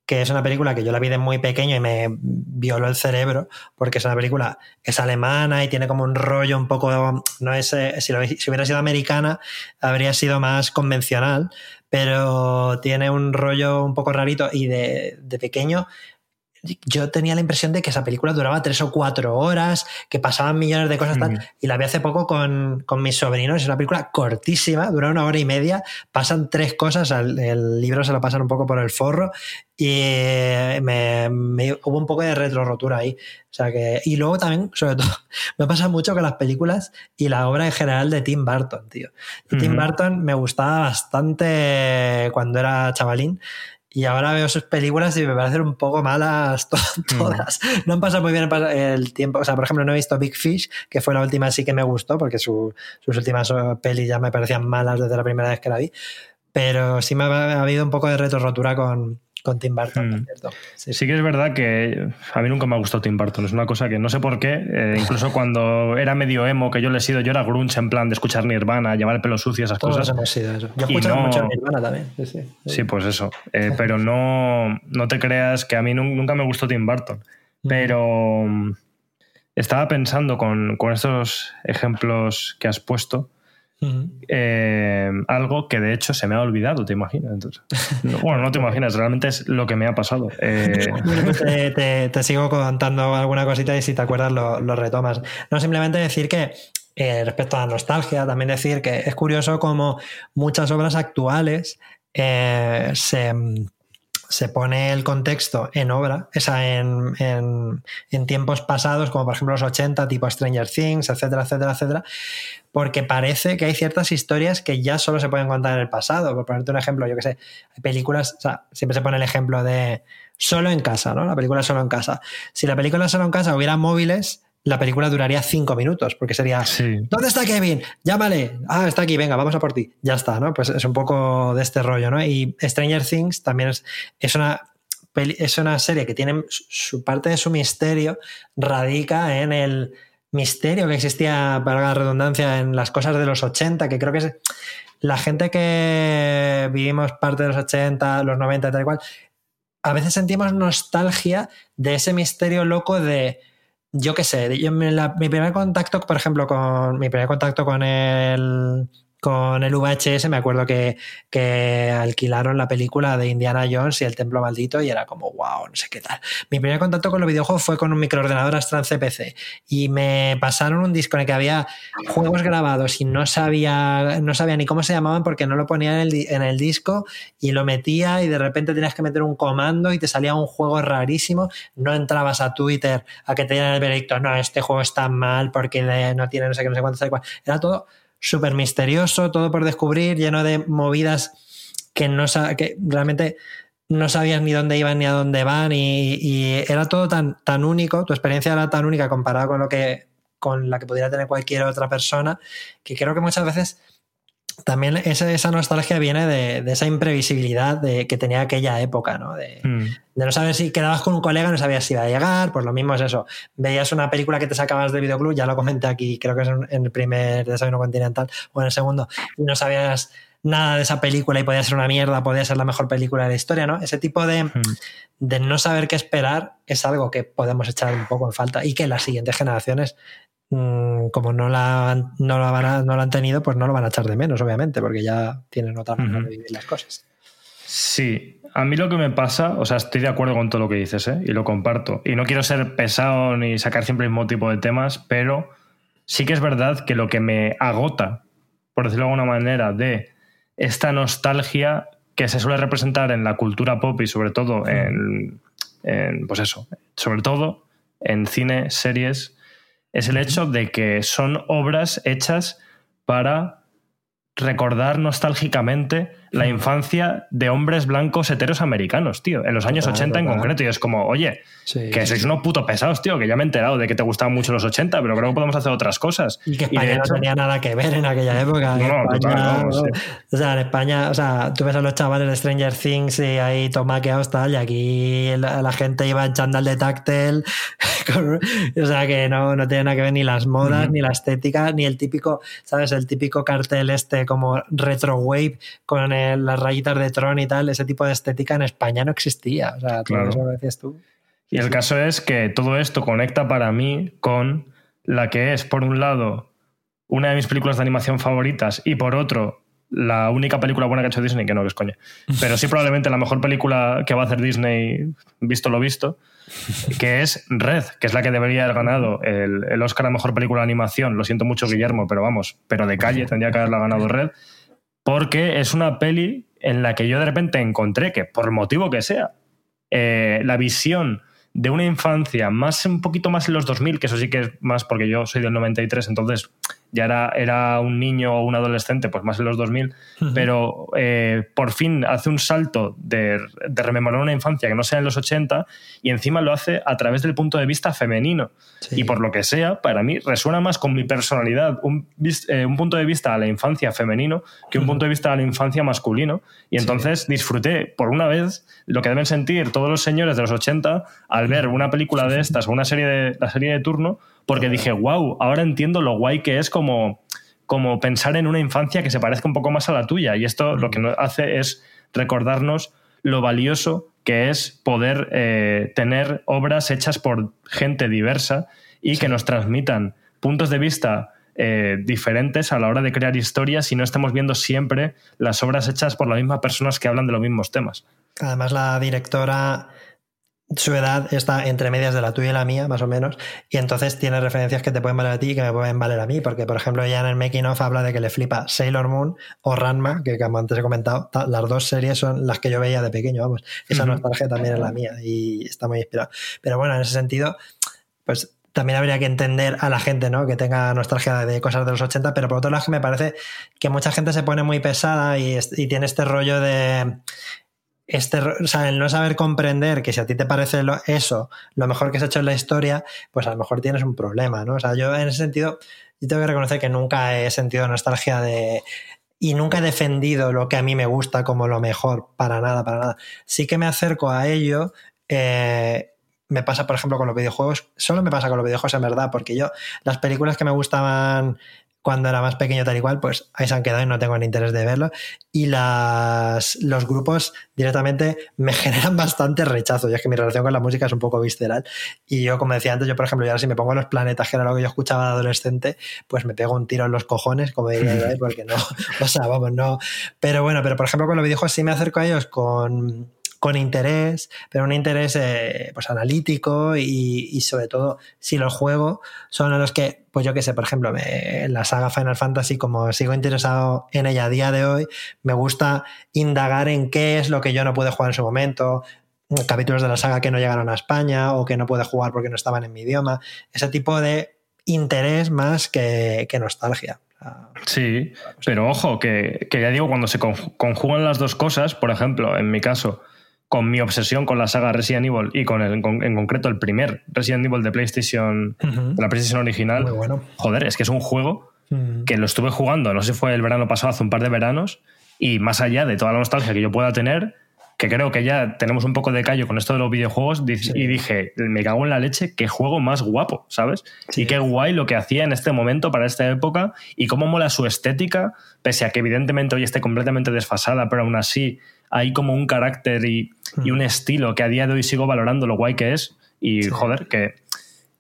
que es una película que yo la vi de muy pequeño y me violó el cerebro, porque es una película, es alemana y tiene como un rollo un poco, no es, eh, si, si hubiera sido americana, habría sido más convencional, pero tiene un rollo un poco rarito y de, de pequeño yo tenía la impresión de que esa película duraba tres o cuatro horas, que pasaban millones de cosas, tal, y la vi hace poco con, mis sobrinos, es una película cortísima, dura una hora y media, pasan tres cosas, el, libro se lo pasan un poco por el forro, y me, hubo un poco de retrorotura ahí. O sea que, y luego también, sobre todo, me pasa mucho con las películas y la obra en general de Tim Burton, tío. Tim Burton me gustaba bastante cuando era chavalín. Y ahora veo sus películas y me parecen un poco malas mm. todas. No han pasado muy bien el tiempo. O sea, por ejemplo, no he visto Big Fish, que fue la última sí que me gustó, porque sus últimas eh, pelis ya me parecían malas desde la primera vez que la vi. Pero sí me ha, habido un poco de retorrotura con, con Tim Burton, Mm. ¿cierto? Sí, Sí que es verdad que a mí nunca me ha gustado Tim Burton. Es una cosa que no sé por qué. eh, incluso cuando era medio emo, que yo le he sido, yo era grunge en plan de escuchar Nirvana, llevar el pelo sucio, esas Todos cosas. hemos sido eso. Yo Y escucho no- mucho Nirvana también. Sí, sí. Sí, pues eso. Eh, pero no, no te creas que a mí nun- nunca me gustó Tim Burton. Mm. Pero mm, estaba pensando con, con estos ejemplos que has puesto. Eh, algo que de hecho se me ha olvidado, ¿te imaginas? Entonces, no- bueno, no te imaginas, realmente es lo que me ha pasado. Eh, pues te, te- te sigo contando alguna cosita y si te acuerdas lo, lo retomas. No simplemente decir que eh, respecto a la nostalgia, también decir que es curioso como muchas obras actuales se, se pone el contexto en obra, esa en, en- en tiempos pasados, como por ejemplo los 80, tipo Stranger Things, etcétera, etcétera, etcétera, porque parece que hay ciertas historias que ya solo se pueden contar en el pasado. Por ponerte un ejemplo, yo que sé, hay películas, o sea, siempre se pone el ejemplo de solo en casa, ¿no? La película solo en casa. Si la película solo en casa hubiera móviles, la película duraría cinco minutos, porque sería sí. ¿Dónde está Kevin? Llámale. Ah, está aquí, venga, vamos a por ti. Ya está, ¿no? Pues es un poco de este rollo, ¿no? Y Stranger Things también es, es una. Es una serie que tiene su- su parte de su misterio radica en el misterio que existía, para la redundancia, en las cosas de los 80, que creo que es la gente que vivimos parte de los 80, los 90, tal y cual, a veces sentimos nostalgia de ese misterio loco de, yo qué sé, yo la- mi primer contacto, por ejemplo, con mi primer contacto con el con el VHS, me acuerdo que, que alquilaron la película de Indiana Jones y el Templo Maldito y era como, wow, no sé qué tal. Mi primer contacto con los videojuegos fue con un microordenador Astran CPC y me pasaron un disco en el que había juegos grabados y no sabía, no sabía ni cómo se llamaban porque no lo ponía en el, en el disco y lo metía y de repente tenías que meter un comando y te salía un juego rarísimo. No entrabas a Twitter a que te dieran el veredicto, no, este juego está mal porque no tiene no sé qué, no sé cuánto, no sé cuál. Era todo súper misterioso, todo por descubrir, lleno de movidas que, no, que realmente no sabías ni dónde iban ni a dónde van y, y era todo tan, tan único, tu experiencia era tan única comparada con lo que con la que pudiera tener cualquier otra persona, que creo que muchas veces también esa, esa nostalgia viene de, de esa imprevisibilidad de, que tenía aquella época, ¿no? De, Mm. de no saber si quedabas con un colega, no sabías si iba a llegar, pues lo mismo es eso. Veías una película que te sacabas del videoclub, ya lo comenté aquí, creo que es en en el primer desayuno continental o en el segundo, y no sabías nada de esa película y podía ser una mierda, podía ser la mejor película de la historia, ¿no? Ese tipo de, Mm. de no saber qué esperar es algo que podemos echar un poco en falta y que las siguientes generaciones, mm, como no la, han- no, la van a- no la han tenido, pues no lo van a echar de menos, obviamente, porque ya tienen otra manera de vivir las cosas. Sí, a mí lo que me pasa, o sea, estoy de acuerdo con todo lo que dices, ¿eh? y lo comparto. Y no quiero ser pesado ni sacar siempre el mismo tipo de temas, pero sí que es verdad que lo que me agota, por decirlo de alguna manera, de esta nostalgia que se suele representar en la cultura pop y sobre todo en, en, pues eso, sobre todo en cine, series, es el hecho de que son obras hechas para recordar nostálgicamente la infancia de hombres blancos heteros americanos, tío, en los años Total, 80 en concreto. Y es como, oye, Sí, que sí. sois unos putos pesados, tío, que ya me he enterado de que te gustaban mucho los 80, pero creo que podemos hacer otras cosas. Y que Y España no tenía nada que ver en aquella época. No, no, España, total, no, sí. O sea, en España, o sea, tú ves a los chavales de Stranger Things y ahí tomaqueados tal, y aquí la, la gente iba en chándal de táctil. con- o sea, que no, no tiene nada que ver ni las modas, ni la estética, ni el típico, ¿sabes? El típico cartel este como retro wave con el- las rayitas de Tron y tal. Ese tipo de estética en España no existía. O sea, Claro. eso que decías tú. Y el caso es que todo esto conecta para mí con la que es, por un lado, una de mis películas de animación favoritas y por otro, la única película buena que ha hecho Disney, que no, que es coña. Pero sí probablemente la mejor película que va a hacer Disney, visto lo visto, que es Red, que es la que debería haber ganado el, el Oscar a Mejor Película de Animación. Lo siento mucho, Guillermo, pero vamos, pero de calle tendría que haberla ganado Red, porque es una peli en la que yo de repente encontré que, por motivo que sea, eh, la visión de una infancia más un poquito más en los 2000, que eso sí que es más porque yo soy del 93, entonces ya era, era un niño o un adolescente, pues más en los 2000, pero eh, por fin hace un salto de, rememorar una infancia que no sea en los 80 y encima lo hace a través del punto de vista femenino. Y por lo que sea, para mí resuena más con mi personalidad un, eh, un punto de vista a la infancia femenino que un punto de vista a la infancia masculino. Y entonces disfruté por una vez lo que deben sentir todos los señores de los 80 al ver una película de estas o una serie de, la serie de turno, porque dije, wow, ahora entiendo lo guay que es como, como pensar en una infancia que se parezca un poco más a la tuya. Y esto lo que nos hace es recordarnos lo valioso que es poder eh, tener obras hechas por gente diversa y que nos transmitan puntos de vista eh, diferentes a la hora de crear historias y no estemos viendo siempre las obras hechas por las mismas personas que hablan de los mismos temas. Además, la directora su edad está entre medias de la tuya y la mía, más o menos, y entonces tiene referencias que te pueden valer a ti y que me pueden valer a mí, porque por ejemplo ya en el making of habla de que le flipa Sailor Moon o Ranma, que como antes he comentado, las dos series son las que yo veía de pequeño, vamos, esa nostalgia también es la mía y está muy inspirada. Pero bueno, en ese sentido, pues también habría que entender a la gente, ¿no? Que tenga nostalgia de cosas de los 80, pero por otro lado me parece que mucha gente se pone muy pesada y, y tiene este rollo de este, o sea, el no saber comprender que si a ti te parece eso lo mejor que se ha hecho en la historia, pues a lo mejor tienes un problema, ¿no? O sea, yo en ese sentido, yo tengo que reconocer que nunca he sentido nostalgia de, y nunca he defendido lo que a mí me gusta como lo mejor, para nada, para nada. Sí que me acerco a ello. Eh, me pasa, por ejemplo, con los videojuegos. Solo me pasa con los videojuegos en verdad, porque yo, las películas que me gustaban cuando era más pequeño tal y cual, pues ahí se han quedado y no tengo ni interés de verlo. Y las, los grupos directamente me generan bastante rechazo. Y es que mi relación con la música es un poco visceral. Y yo, como decía antes, yo, por ejemplo, ya si me pongo los planetas, que era lo que yo escuchaba de adolescente, pues me pego un tiro en los cojones, como diría yo, porque no, o sea, vamos, no. Pero bueno, pero por ejemplo, con los videojuegos sí me acerco a ellos con con interés, pero un interés eh, pues analítico y, sobre todo si los juego son los que, pues yo qué sé, por ejemplo, la saga Final Fantasy, como sigo interesado en ella a día de hoy, me gusta indagar en qué es lo que yo no pude jugar en su momento, capítulos de la saga que no llegaron a España o que no pude jugar porque no estaban en mi idioma, ese tipo de interés más que, nostalgia. Sí, pero ojo, que, que, ya digo, cuando se conjugan las dos cosas, por ejemplo, en mi caso, con mi obsesión con la saga Resident Evil y con, el, en concreto el primer Resident Evil de PlayStation, de la PlayStation original. bueno. Joder, es que es un juego que lo estuve jugando, no sé si fue el verano pasado, hace un par de veranos, y más allá de toda la nostalgia que yo pueda tener, que creo que ya tenemos un poco de callo con esto de los videojuegos, y dije, me cago en la leche, qué juego más guapo, ¿sabes? Y qué guay lo que hacía en este momento para esta época, y cómo mola su estética, pese a que evidentemente hoy esté completamente desfasada, pero aún así hay como un carácter y, un estilo que a día de hoy sigo valorando lo guay que es. Y joder, que,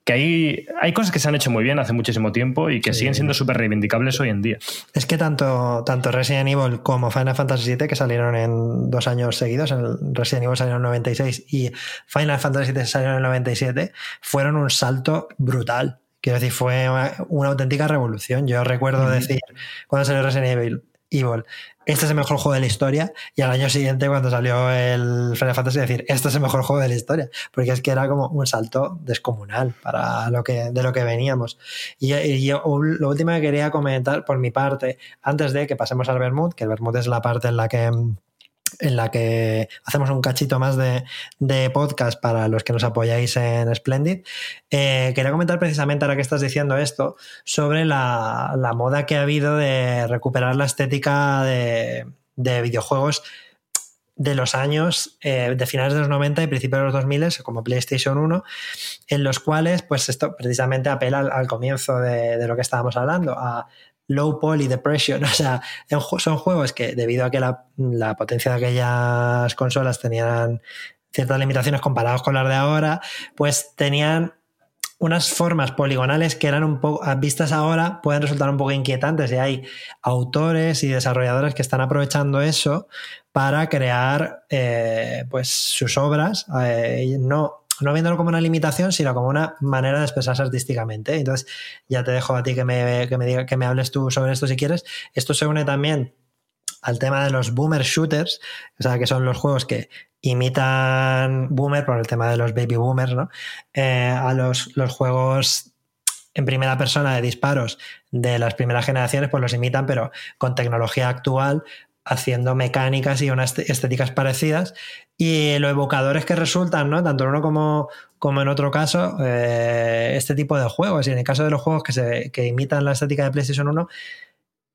que hay, hay cosas que se han hecho muy bien hace muchísimo tiempo y que siguen siendo súper reivindicables hoy en día. Es que tanto, tanto Resident Evil como Final Fantasy VII, que salieron en dos años seguidos, el Resident Evil salió en el 96 y Final Fantasy VII salió en el 97, fueron un salto brutal. Quiero decir, fue una, auténtica revolución. Yo recuerdo decir, cuando salió Resident Evil, Evil, este es el mejor juego de la historia, y al año siguiente, cuando salió el Final Fantasy, decir, este es el mejor juego de la historia, porque es que era como un salto descomunal para lo que, de lo que veníamos. Y, y lo último que quería comentar por mi parte, antes de que pasemos al Bermud, que el Bermud es la parte en la que en la que hacemos un cachito más de, podcast para los que nos apoyáis en Splendid. Eh, quería comentar precisamente, ahora que estás diciendo esto, sobre la, moda que ha habido de recuperar la estética de, videojuegos de los años eh, de finales de los 90 y principios de los 2000 como PlayStation 1 en los cuales pues esto precisamente apela al, comienzo de, de, lo que estábamos hablando a low poly depression. O sea, son juegos que debido a que la, potencia de aquellas consolas tenían ciertas limitaciones comparados con las de ahora, pues tenían unas formas poligonales que eran un poco, vistas ahora, pueden resultar un poco inquietantes y hay autores y desarrolladores que están aprovechando eso para crear eh, pues sus obras, eh, no no viéndolo como una limitación, sino como una manera de expresarse artísticamente. Entonces, ya te dejo a ti que me, que me, que me hables tú sobre esto si quieres. Esto se une también al tema de los boomer shooters, o sea, que son los juegos que imitan boomer por el tema de los baby boomers, ¿no? Eh, a los, los juegos en primera persona de disparos de las primeras generaciones, pues los imitan, pero con tecnología actual, haciendo mecánicas y unas estéticas parecidas. Y lo evocadores que resultan, ¿no? Tanto en uno como, como en otro caso, eh, este tipo de juegos. Y en el caso de los juegos que, se, imitan la estética de PlayStation 1,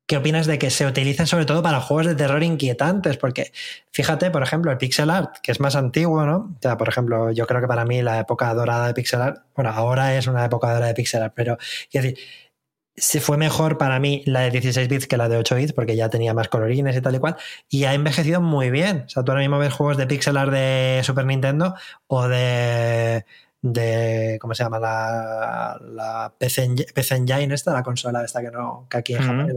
¿Qué opinas de que se utilicen sobre todo para juegos de terror inquietantes? Porque fíjate, por ejemplo, el pixel art, que es más antiguo, ¿no? O sea, por ejemplo, yo creo que para mí la época dorada de pixel art, bueno, ahora es una época dorada de pixel art, pero se fue mejor para mí la de 16 bits que la de 8 bits porque ya tenía más colorines y tal y cual y ha envejecido muy bien. O sea, tú ahora mismo ves juegos de pixel art de Super Nintendo o de de ¿cómo se llama? la, la PC, Engine esta, la consola esta que no que aquí en Japón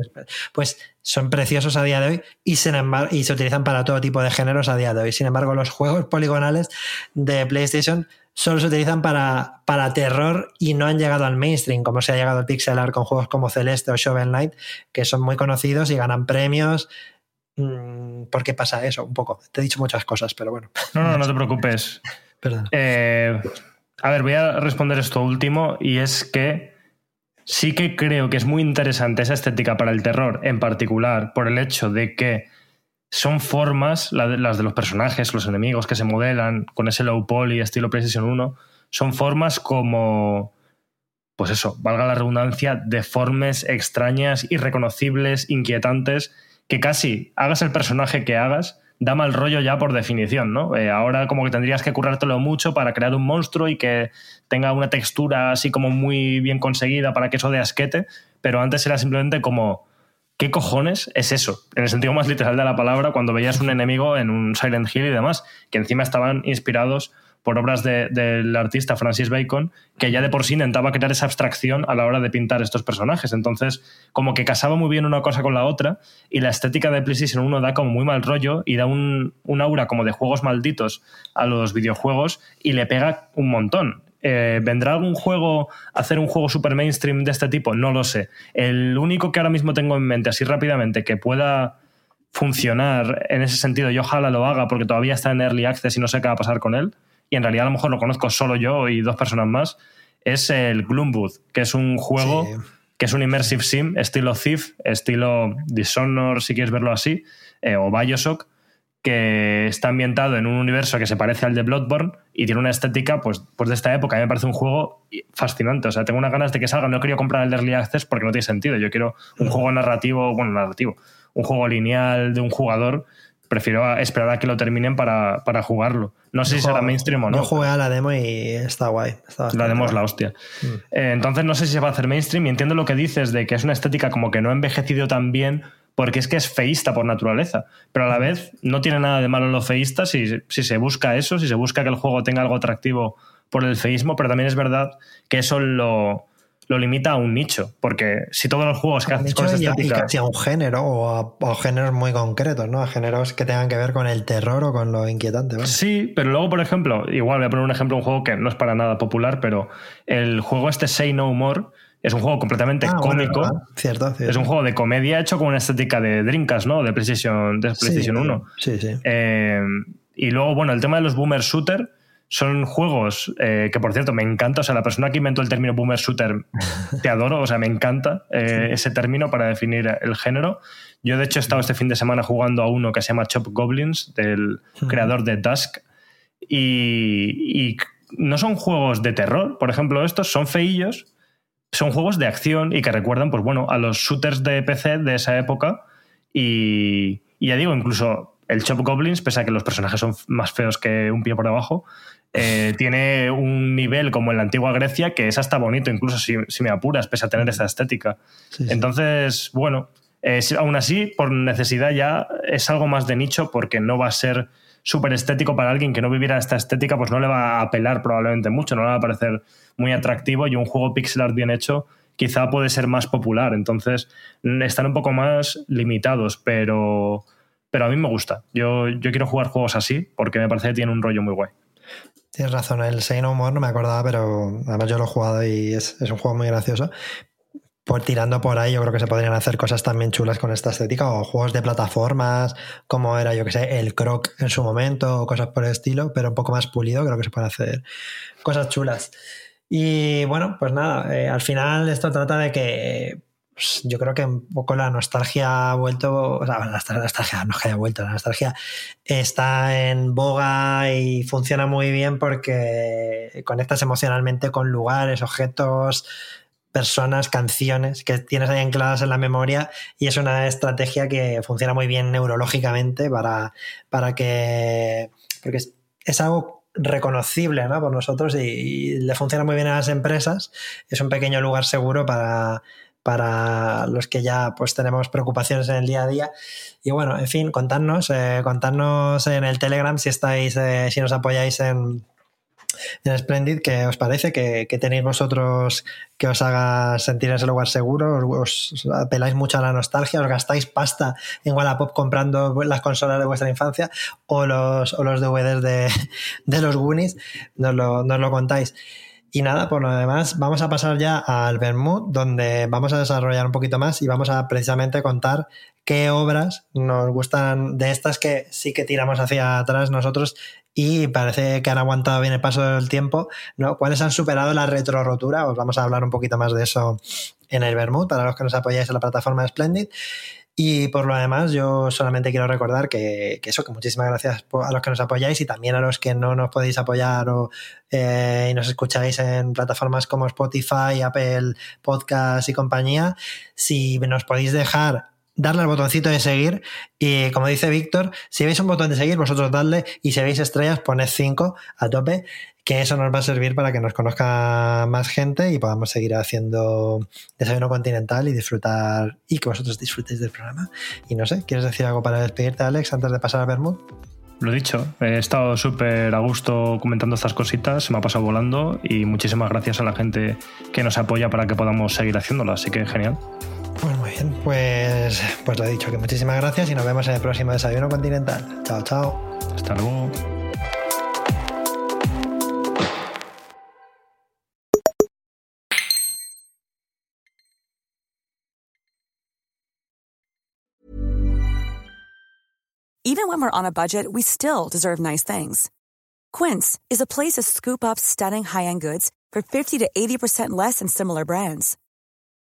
pues son preciosos a día de hoy y sin embargo y se utilizan para todo tipo de géneros a día de hoy. Sin embargo, los juegos poligonales de PlayStation solo se utilizan para, para terror y no han llegado al mainstream, como se ha llegado al pixel art con juegos como Celeste o Shovel Knight, que son muy conocidos y ganan premios. Mm, ¿Por qué pasa eso? Un poco. Te he dicho muchas cosas, pero bueno. No, no, no te preocupes. Perdón. Eh, a ver, voy a responder esto último y es que sí que creo que es muy interesante esa estética para el terror, en particular por el hecho de que son formas, las de los personajes, los enemigos que se modelan con ese low poly estilo PlayStation 1, son formas como, pues eso, valga la redundancia, deformes, extrañas, irreconocibles, inquietantes, que casi hagas el personaje que hagas, da mal rollo ya por definición, ¿no? Eh, ahora como que tendrías que currártelo mucho para crear un monstruo y que tenga una textura así como muy bien conseguida para que eso de asquete, pero antes era simplemente como, ¿qué cojones es eso? En el sentido más literal de la palabra, cuando veías un enemigo en un Silent Hill y demás, que encima estaban inspirados por obras del artista Francis Bacon, que ya de por sí intentaba crear esa abstracción a la hora de pintar estos personajes. Entonces, como que casaba muy bien una cosa con la otra, y la estética de PlayStation 1 da como muy mal rollo y da un, aura como de juegos malditos a los videojuegos y le pega un montón. Eh, ¿Vendrá algún juego hacer un juego super mainstream de este tipo? No lo sé. El único que ahora mismo tengo en mente, así rápidamente, que pueda funcionar en ese sentido, y ojalá lo haga porque todavía está en Early Access y no sé qué va a pasar con él, y en realidad a lo mejor lo conozco solo yo y dos personas más, es el Gloombooth, que es un juego que es un immersive sim, estilo Thief, estilo Dishonor, si quieres verlo así, eh, o Bioshock, que está ambientado en un universo que se parece al de Bloodborne y tiene una estética pues, pues de esta época. A mí me parece un juego fascinante. O sea, tengo unas ganas de que salga. No quería comprar el Early Access porque no tiene sentido. Yo quiero un juego narrativo, bueno, narrativo, un juego lineal de un jugador prefiero esperar a que lo terminen para, jugarlo. No sé si será mainstream o no. Yo jugué a la demo y está guay. la demo es la hostia. Mm. Eh, entonces no sé si se va a hacer mainstream y entiendo lo que dices de que es una estética como que no ha envejecido tan bien porque es que es feísta por naturaleza. Pero a la vez no tiene nada de malo lo feísta si, si se busca eso, si se busca que el juego tenga algo atractivo por el feísmo, pero también es verdad que eso lo lo limita a un nicho, porque si todos los juegos que haces con esa estética... a un género o a, géneros muy concretos, ¿no? A géneros que tengan que ver con el terror o con lo inquietante. Sí, pero luego, por ejemplo, igual voy a poner un ejemplo, un juego que no es para nada popular, pero el juego este Say No More es un juego completamente ah, cómico. cierto, Es un juego de comedia hecho con una estética de Dreamcast, ¿no? De PlayStation, de PlayStation 1. Sí, sí. Eh, y luego, bueno, el tema de los boomer shooter son juegos eh, que, por cierto, me encanta. O sea, la persona que inventó el término boomer shooter, te adoro. O sea, me encanta eh, ese término para definir el género. Yo, de hecho, he estado este fin de semana jugando a uno que se llama Chop Goblins, del creador de Dusk. Y, no son juegos de terror. Por ejemplo, estos son feillos. Son juegos de acción y que recuerdan, pues bueno, a los shooters de PC de esa época. Y, y ya digo, incluso el Chop Goblins, pese a que los personajes son más feos que un pie por abajo, eh, tiene un nivel como en la antigua Grecia que es hasta bonito, incluso si, me apuras, pese a tener esa estética. Entonces, bueno, eh, aún así, por necesidad ya es algo más de nicho porque no va a ser súper estético para alguien que no viviera esta estética, pues no le va a apelar probablemente mucho, no le va a parecer muy atractivo y un juego pixel art bien hecho quizá puede ser más popular. Entonces, están un poco más limitados, pero pero a mí me gusta. Yo, yo quiero jugar juegos así porque me parece que tiene un rollo muy guay. Tienes razón, el Say No More no me acordaba, pero además yo lo he jugado y es, un juego muy gracioso. Por tirando por ahí, yo creo que se podrían hacer cosas también chulas con esta estética, o juegos de plataformas, como era, yo que sé, el Croc en su momento, o cosas por el estilo, pero un poco más pulido, creo que se pueden hacer cosas chulas. Y bueno, pues nada, eh, al final esto trata de que pues, yo creo que un poco la nostalgia ha vuelto, o sea, la nostalgia no que haya vuelto, la nostalgia está en boga y funciona muy bien porque conectas emocionalmente con lugares, objetos, personas, canciones que tienes ahí ancladas en la memoria y es una estrategia que funciona muy bien neurológicamente para, para que... porque es, algo reconocible ¿no? por nosotros y, le funciona muy bien a las empresas. Es un pequeño lugar seguro para, para los que ya pues tenemos preocupaciones en el día a día. Y bueno, en fin, contadnos, eh, contadnos en el Telegram si estáis, eh, si nos apoyáis en, en ¿qué os parece? que, tenéis vosotros que os haga sentir en ese lugar seguro? Os, apeláis mucho a la nostalgia? ¿Os gastáis pasta en Wallapop comprando las consolas de vuestra infancia o los, o los DVDs de, de los Goonies? Nos lo, nos lo contáis. Y nada, por lo demás, vamos a pasar ya al Bermud, donde vamos a desarrollar un poquito más y vamos a precisamente contar qué obras nos gustan de estas que sí que tiramos hacia atrás nosotros y parece que han aguantado bien el paso del tiempo, ¿no? ¿Cuáles han superado la retrorotura? Os vamos a hablar un poquito más de eso en el Bermud, para los que nos apoyáis en la plataforma Splendid. Y por lo demás, yo solamente quiero recordar que, eso, que muchísimas gracias a los que nos apoyáis y también a los que no nos podéis apoyar o, eh, y nos escucháis en plataformas como Spotify, Apple Podcast y compañía. Si nos podéis dejar darle al botoncito de seguir y como dice Víctor, si veis un botón de seguir, vosotros dadle y si veis estrellas, poned 5 a tope, que eso nos va a servir para que nos conozca más gente y podamos seguir haciendo desayuno continental y disfrutar y que vosotros disfrutéis del programa. Y no sé, ¿quieres decir algo para despedirte, Alex, antes de pasar a Bermud? Lo dicho, he estado súper a gusto comentando estas cositas, se me ha pasado volando y muchísimas gracias a la gente que nos apoya para que podamos seguir haciéndolo, así que genial. Pues muy bien, pues, pues lo he dicho, que muchísimas gracias y nos vemos en el próximo Desayuno Continental. Chao, chao. Hasta luego. Even when we're on a budget, we still deserve nice things. Quince is a place to scoop up stunning high-end goods for 50 to 80% less than similar brands.